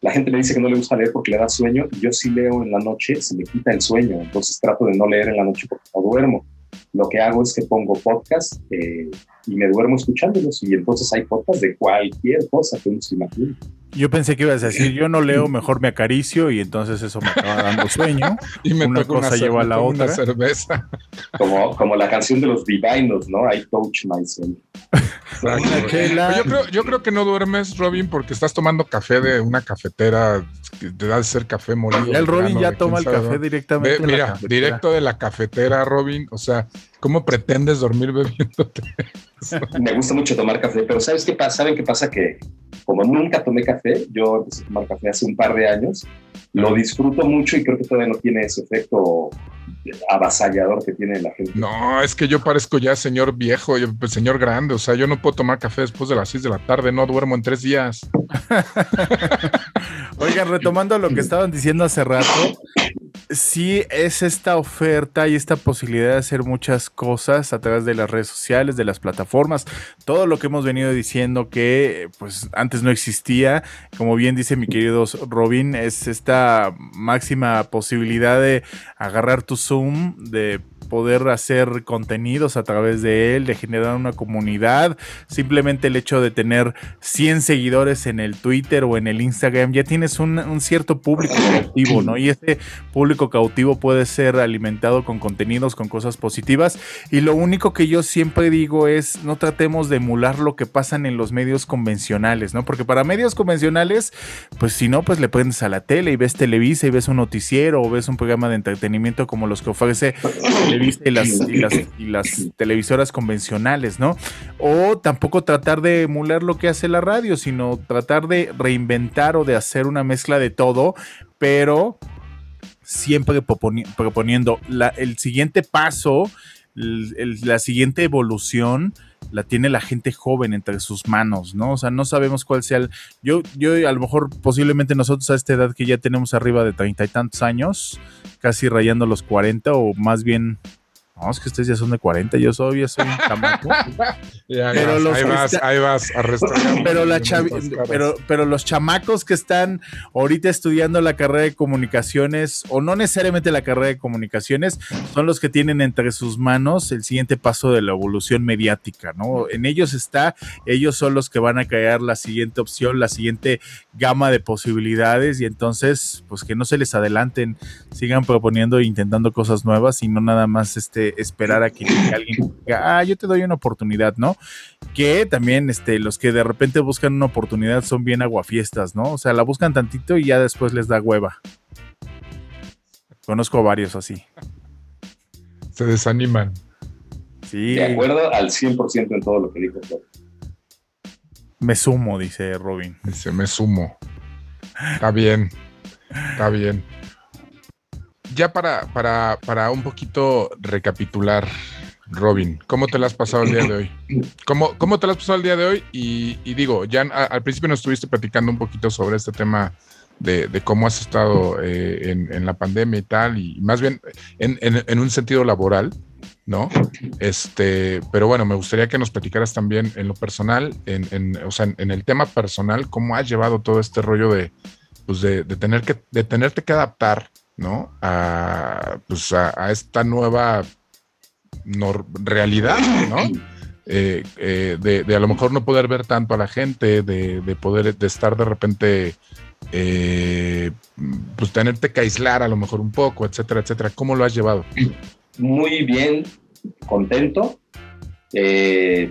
la gente me dice que no le gusta leer porque le da sueño yo sí leo en la noche, se me quita el sueño, entonces trato de no leer en la noche porque no duermo. Lo que hago es que pongo podcast eh, y me duermo escuchándolos y entonces hay podcasts de cualquier cosa que uno se imagine. Yo pensé que ibas a decir, yo no leo, mejor me acaricio y entonces eso me acaba dando sueño. y me una cosa lleva a la otra. cerveza. Como, como la canción de los divinos, ¿no? I touch myself. yo, creo, yo creo que no duermes, Robin, porque estás tomando café de una cafetera que te da de ser café molido. El Robin ya toma el café directamente. mira, directo de la cafetera, Robin. O sea, ¿cómo pretendes dormir bebiéndote? Me gusta mucho tomar café, pero ¿sabes qué pasa? ¿Saben qué pasa? Que como nunca tomé café, yo empecé a tomar café hace un par de años, lo disfruto mucho y creo que todavía no tiene ese efecto avasallador que tiene la gente. No, es que yo parezco ya señor viejo, pues, señor grande, o sea, yo no puedo tomar café después de las 6 de la tarde, no duermo en tres días. Oigan, retomando lo que estaban diciendo hace rato, sí es esta oferta y esta posibilidad de hacer muchas cosas a través de las redes sociales, de las plataformas, todo lo que hemos venido diciendo que pues antes no existía, como bien dice mi querido Robin, es esta máxima posibilidad de agarrar tu Zoom, de poder hacer contenidos a través de él, de generar una comunidad. Simplemente el hecho de tener 100 seguidores en el Twitter o en el Instagram, ya tienes un, cierto público cautivo, ¿no? Y ese público cautivo puede ser alimentado con contenidos, con cosas positivas. Y lo único que yo siempre digo es, no tratemos de emular lo que pasan en los medios convencionales, ¿no? Porque para medios convencionales, pues si no, pues le prendes a la tele y ves Televisa y ves un noticiero o ves un programa de entretenimiento como los que ofrece y las, y las, televisoras convencionales, ¿no? O tampoco tratar de emular lo que hace la radio, sino tratar de reinventar o de hacer una mezcla de todo, pero siempre proponiendo el siguiente paso, la siguiente evolución la tiene la gente joven entre sus manos, ¿no? O sea, no sabemos cuál sea el... Yo, yo a lo mejor posiblemente nosotros a esta edad que ya tenemos arriba de treinta y tantos años, casi rayando los cuarenta o más bien no, es que ustedes ya son de 40, yo todavía soy un chamaco. pero los ahí, vas, ahí vas a pero, la pero, pero los chamacos que están ahorita estudiando la carrera de comunicaciones, o no necesariamente la carrera de comunicaciones, son los que tienen entre sus manos el siguiente paso de la evolución mediática, ¿no? En ellos está, ellos son los que van a crear la siguiente opción, la siguiente gama de posibilidades, y entonces, pues que no se les adelanten, sigan proponiendo e intentando cosas nuevas y no nada más este esperar a que alguien diga, ah, yo te doy una oportunidad, ¿no? Que también este, los que de repente buscan una oportunidad son bien aguafiestas, ¿no? O sea, la buscan tantito y ya después les da hueva. Conozco varios así. Se desaniman. Sí. De acuerdo al 100% en todo lo que dijo. Me sumo, dice Robin. Dice, me sumo. Está bien. Está bien ya para, para, para un poquito recapitular, Robin, ¿cómo te la has pasado el día de hoy? ¿Cómo, cómo te la has pasado el día de hoy? Y, digo, ya al principio nos estuviste platicando un poquito sobre este tema de, cómo has estado eh, en, la pandemia y tal, y más bien en, un sentido laboral, ¿no? Este, pero bueno, me gustaría que nos platicaras también en lo personal, en, o sea, en el tema personal, cómo has llevado todo este rollo de, pues de, tener que, de tenerte que adaptar, ¿no? A, pues a, esta nueva realidad, ¿no? Eh, eh, de, a lo mejor no poder ver tanto a la gente, de, poder de estar de repente, eh, pues tenerte que aislar a lo mejor un poco, etcétera, etcétera. ¿Cómo lo has llevado? Muy bien, contento. Yo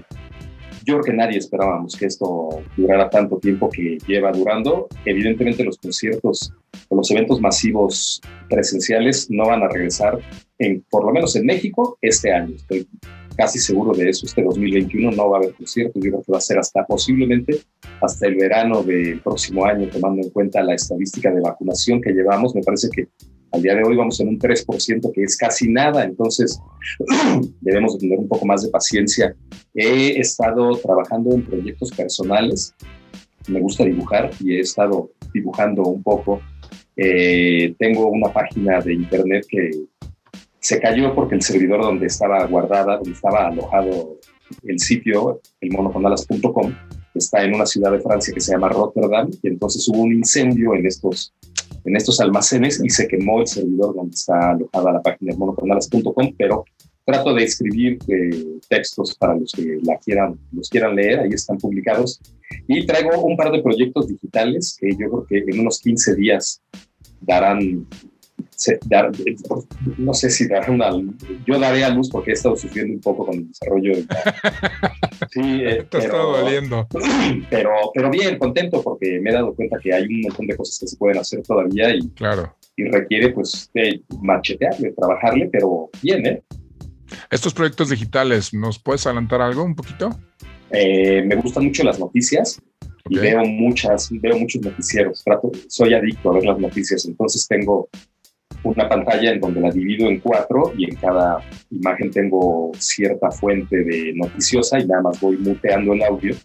creo que nadie esperábamos que esto durara tanto tiempo que lleva durando. Evidentemente los conciertos los eventos masivos presenciales no van a regresar, en, por lo menos en México, este año. Estoy casi seguro de eso. Este 2021 no va a haber conciertos. Yo creo que va a ser hasta posiblemente hasta el verano del próximo año, tomando en cuenta la estadística de vacunación que llevamos. Me parece que al día de hoy vamos en un 3%, que es casi nada, entonces debemos tener un poco más de paciencia. He estado trabajando en proyectos personales, me gusta dibujar y he estado dibujando un poco. Eh, tengo una página de internet que se cayó porque el servidor donde estaba guardada, donde estaba alojado el sitio, el monoconalas.com, está en una ciudad de Francia que se llama Rotterdam y entonces hubo un incendio en estos en estos almacenes y se quemó el servidor donde está alojada la página monoconalas.com, pero trato de escribir eh, textos para los que la quieran, los quieran leer, ahí están publicados. Y traigo un par de proyectos digitales que yo creo que en unos 15 días darán dar, no sé si dar una, yo daré a luz porque he estado sufriendo un poco con el desarrollo. De sí, eh, Te pero, doliendo. Pero, pero bien, contento porque me he dado cuenta que hay un montón de cosas que se pueden hacer todavía y, claro. y requiere pues de machetearle, trabajarle, pero bien, ¿eh? Estos proyectos digitales, ¿nos puedes adelantar algo un poquito? Eh, me gustan mucho las noticias y veo muchas, veo muchos noticieros. Trato, soy adicto a ver las noticias, entonces tengo una pantalla en donde la divido en cuatro y en cada imagen tengo cierta fuente de noticiosa y nada más voy muteando el audio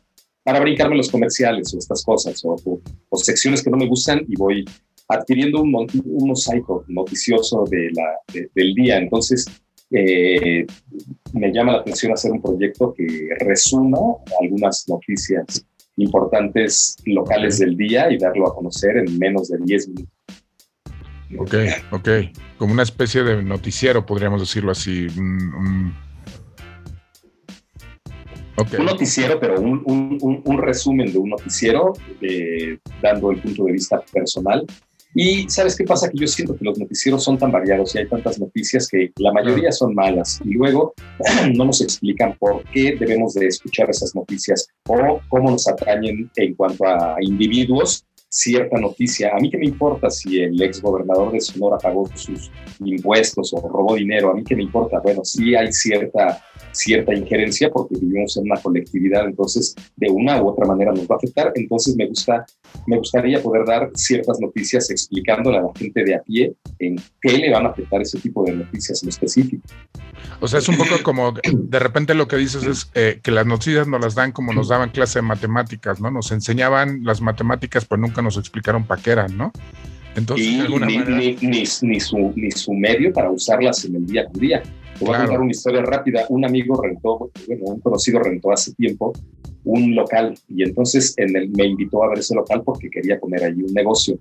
para brincarme los comerciales o estas cosas o, secciones que no me gustan y voy adquiriendo un, un mosaico noticioso de la, del día. Entonces, eh, me llama la atención hacer un proyecto que resuma algunas noticias importantes locales del día y darlo a conocer en menos de 10 minutos. Ok, ok. Como una especie de noticiero, podríamos decirlo así. Un, noticiero, pero un, resumen de un noticiero, eh, dando el punto de vista personal. Y sabes qué pasa? Que yo siento que los noticieros son tan variados y hay tantas noticias que la mayoría son malas y luego no nos explican por qué debemos de escuchar esas noticias o cómo nos atañen en cuanto a individuos cierta noticia. A mí qué me importa si el ex gobernador de Sonora pagó sus impuestos o robó dinero, a mí qué me importa. Bueno, sí hay cierta, cierta injerencia porque vivimos en una colectividad, entonces de una u otra manera nos va a afectar. Entonces me, gusta, me gustaría poder dar ciertas noticias explicándole a la gente de a pie en qué le van a afectar ese tipo de noticias en específico. O sea, es un poco como de repente lo que dices es eh, que las noticias nos las dan como nos daban clase de matemáticas, ¿no? Nos enseñaban las matemáticas, pero nunca nos explicaron para qué eran, ¿no? Entonces, y ni, ni, su, ni su medio para usarlas en el día a día. Te voy a contar una historia rápida. Un amigo rentó, bueno, un conocido rentó hace tiempo un local y entonces en el, me invitó a ver ese local porque quería poner allí un negocio.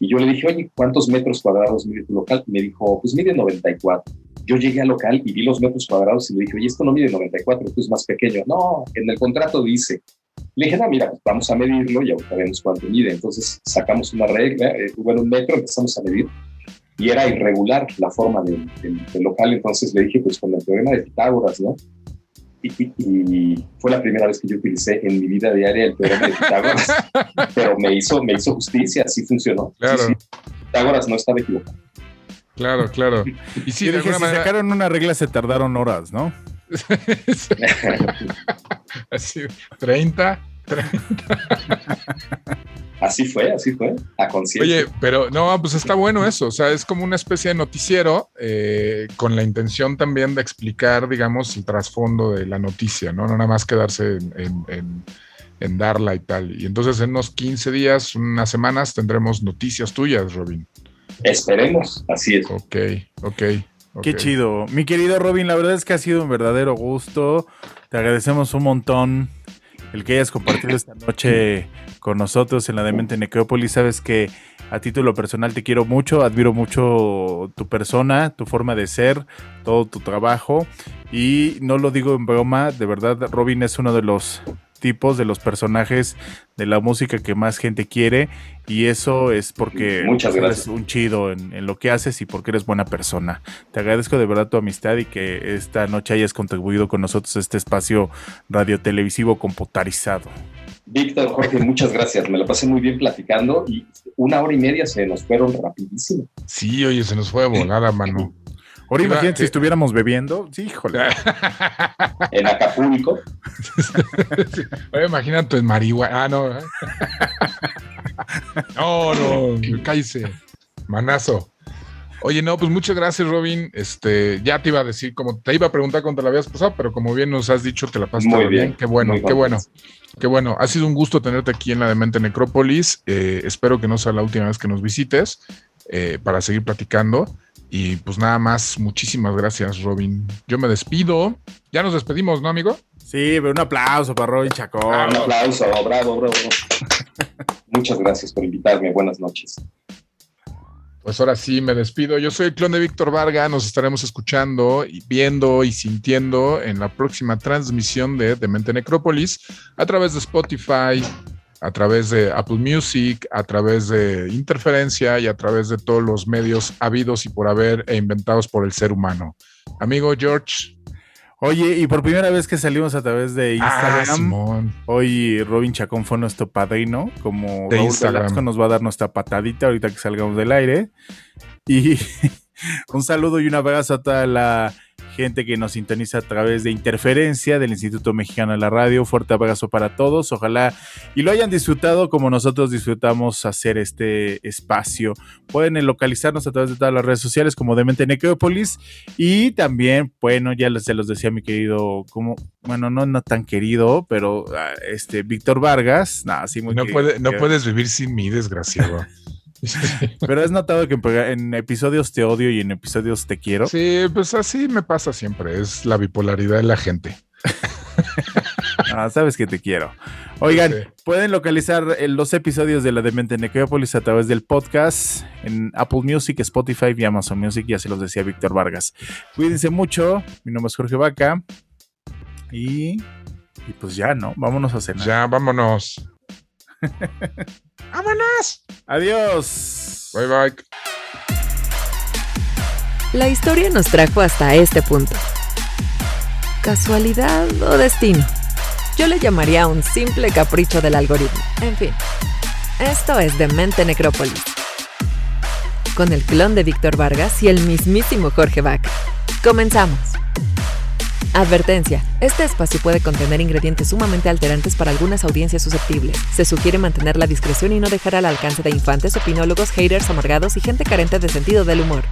Y yo le dije, oye, ¿cuántos metros cuadrados mide tu local? Y me dijo, pues mide 94. Yo llegué al local y vi los metros cuadrados y le dije, oye, esto no mide 94, esto es más pequeño. No, en el contrato dice. Le dije, no, mira, pues vamos a medirlo y ahorita vemos cuánto mide. Entonces sacamos una regla, eh, bueno, un metro, empezamos a medir y era irregular la forma del, local. Entonces le dije, pues con el teorema de Pitágoras, ¿no? Y, fue la primera vez que yo utilicé en mi vida diaria el teorema de Pitágoras, pero me hizo, me hizo justicia, así funcionó. Claro. Pitágoras no estaba equivocado. Claro, claro. Y sí, de alguna manera... sacaron una regla se tardaron horas, ¿no? Así, 30, 30. Así fue, así fue, a conciencia. Oye, pero no, pues está bueno eso, o sea, es como una especie de noticiero eh, con la intención también de explicar, digamos, el trasfondo de la noticia, ¿no? No nada más quedarse en, en darla y tal. Y entonces en unos 15 días, unas semanas, tendremos noticias tuyas, Robin. Esperemos, así es. Ok, ok. Qué chido. Mi querido Robin, la verdad es que ha sido un verdadero gusto. Te agradecemos un montón el que hayas compartido esta noche con nosotros en la Demente Necrópolis. Sabes que A título personal te quiero mucho, admiro mucho tu persona, tu forma de ser, todo tu trabajo. Y no lo digo en broma, de verdad, Robin es uno de los tipos de los personajes de la música que más gente quiere y eso es porque eres un chido en, lo que haces y porque eres buena persona. Te agradezco de verdad tu amistad y que esta noche hayas contribuido con nosotros a este espacio radiotelevisivo computarizado. Víctor, Jorge, muchas gracias. Me lo pasé muy bien platicando y una hora y media se nos fueron rapidísimo. Sí, oye, se nos fue a volar a mano. Ahora imagínate si estuviéramos bebiendo. Sí, híjole. en Acapulco. Oye, imagínate en marihuana. Ah, no. ¿eh? no, no, cállese. Manazo. Oye, no, pues muchas gracias, Robin. Este, ya te iba a decir, como te iba a preguntar cuando la habías pasado, pero como bien nos has dicho, te la pasaste muy bien. Qué bueno, qué bueno. Qué bueno. Ha sido un gusto tenerte aquí en la Demente Necrópolis. Eh, espero que no sea la última vez que nos visites eh, para seguir platicando. Y pues nada más, muchísimas gracias, Robin. Yo me despido. Ya nos despedimos, ¿no, amigo? Sí, pero un aplauso para Robin Chacón. Ah, un aplauso, bravo, bravo. Muchas gracias por invitarme. Buenas noches. Pues ahora sí, me despido. Yo soy el clon de Víctor Varga. Nos estaremos escuchando y viendo y sintiendo en la próxima transmisión de Demente Necrópolis a través de Spotify, a través de Apple Music, a través de Interferencia y a través de todos los medios habidos y por haber e inventados por el ser humano. Amigo George. Oye, y por primera vez que salimos a través de ah, Instagram, hoy Robin Chacón fue nuestro padrino, como de Raúl nos va a dar nuestra patadita ahorita que salgamos del aire. Y un saludo y un abrazo a toda la gente que nos sintoniza a través de interferencia del Instituto Mexicano de la Radio. Fuerte abrazo para todos. Ojalá y lo hayan disfrutado como nosotros disfrutamos hacer este espacio. Pueden localizarnos a través de todas las redes sociales como Demente Necrópolis. Y también, bueno, ya se los decía mi querido, como, bueno, no, no tan querido, pero ah, este Víctor Vargas. sí, muy no, puede, no puedes vivir sin mí, desgraciado. Pero has notado que en episodios te odio y en episodios te quiero. Sí, pues así me pasa siempre. Es la bipolaridad de la gente. ah, sabes que te quiero. Oigan, pueden localizar los episodios de la Demente Necrópolis a través del podcast en Apple Music, Spotify y Amazon Music. Ya se los decía Víctor Vargas. Cuídense mucho. Mi nombre es Jorge Vaca. Y, y pues ya, ¿no? Vámonos a cenar. Ya, vámonos. ¡Vámonos! Adiós. Bye bye. La historia nos trajo hasta este punto. ¿Casualidad o destino? Yo le llamaría un simple capricho del algoritmo. En fin, esto es Demente Necrópolis. Con el clon de Víctor Vargas y el mismísimo Jorge Vaca. Comenzamos. Advertencia. Este espacio puede contener ingredientes sumamente alterantes para algunas audiencias susceptibles. Se sugiere mantener la discreción y no dejar al alcance de infantes, opinólogos, haters amargados y gente carente de sentido del humor.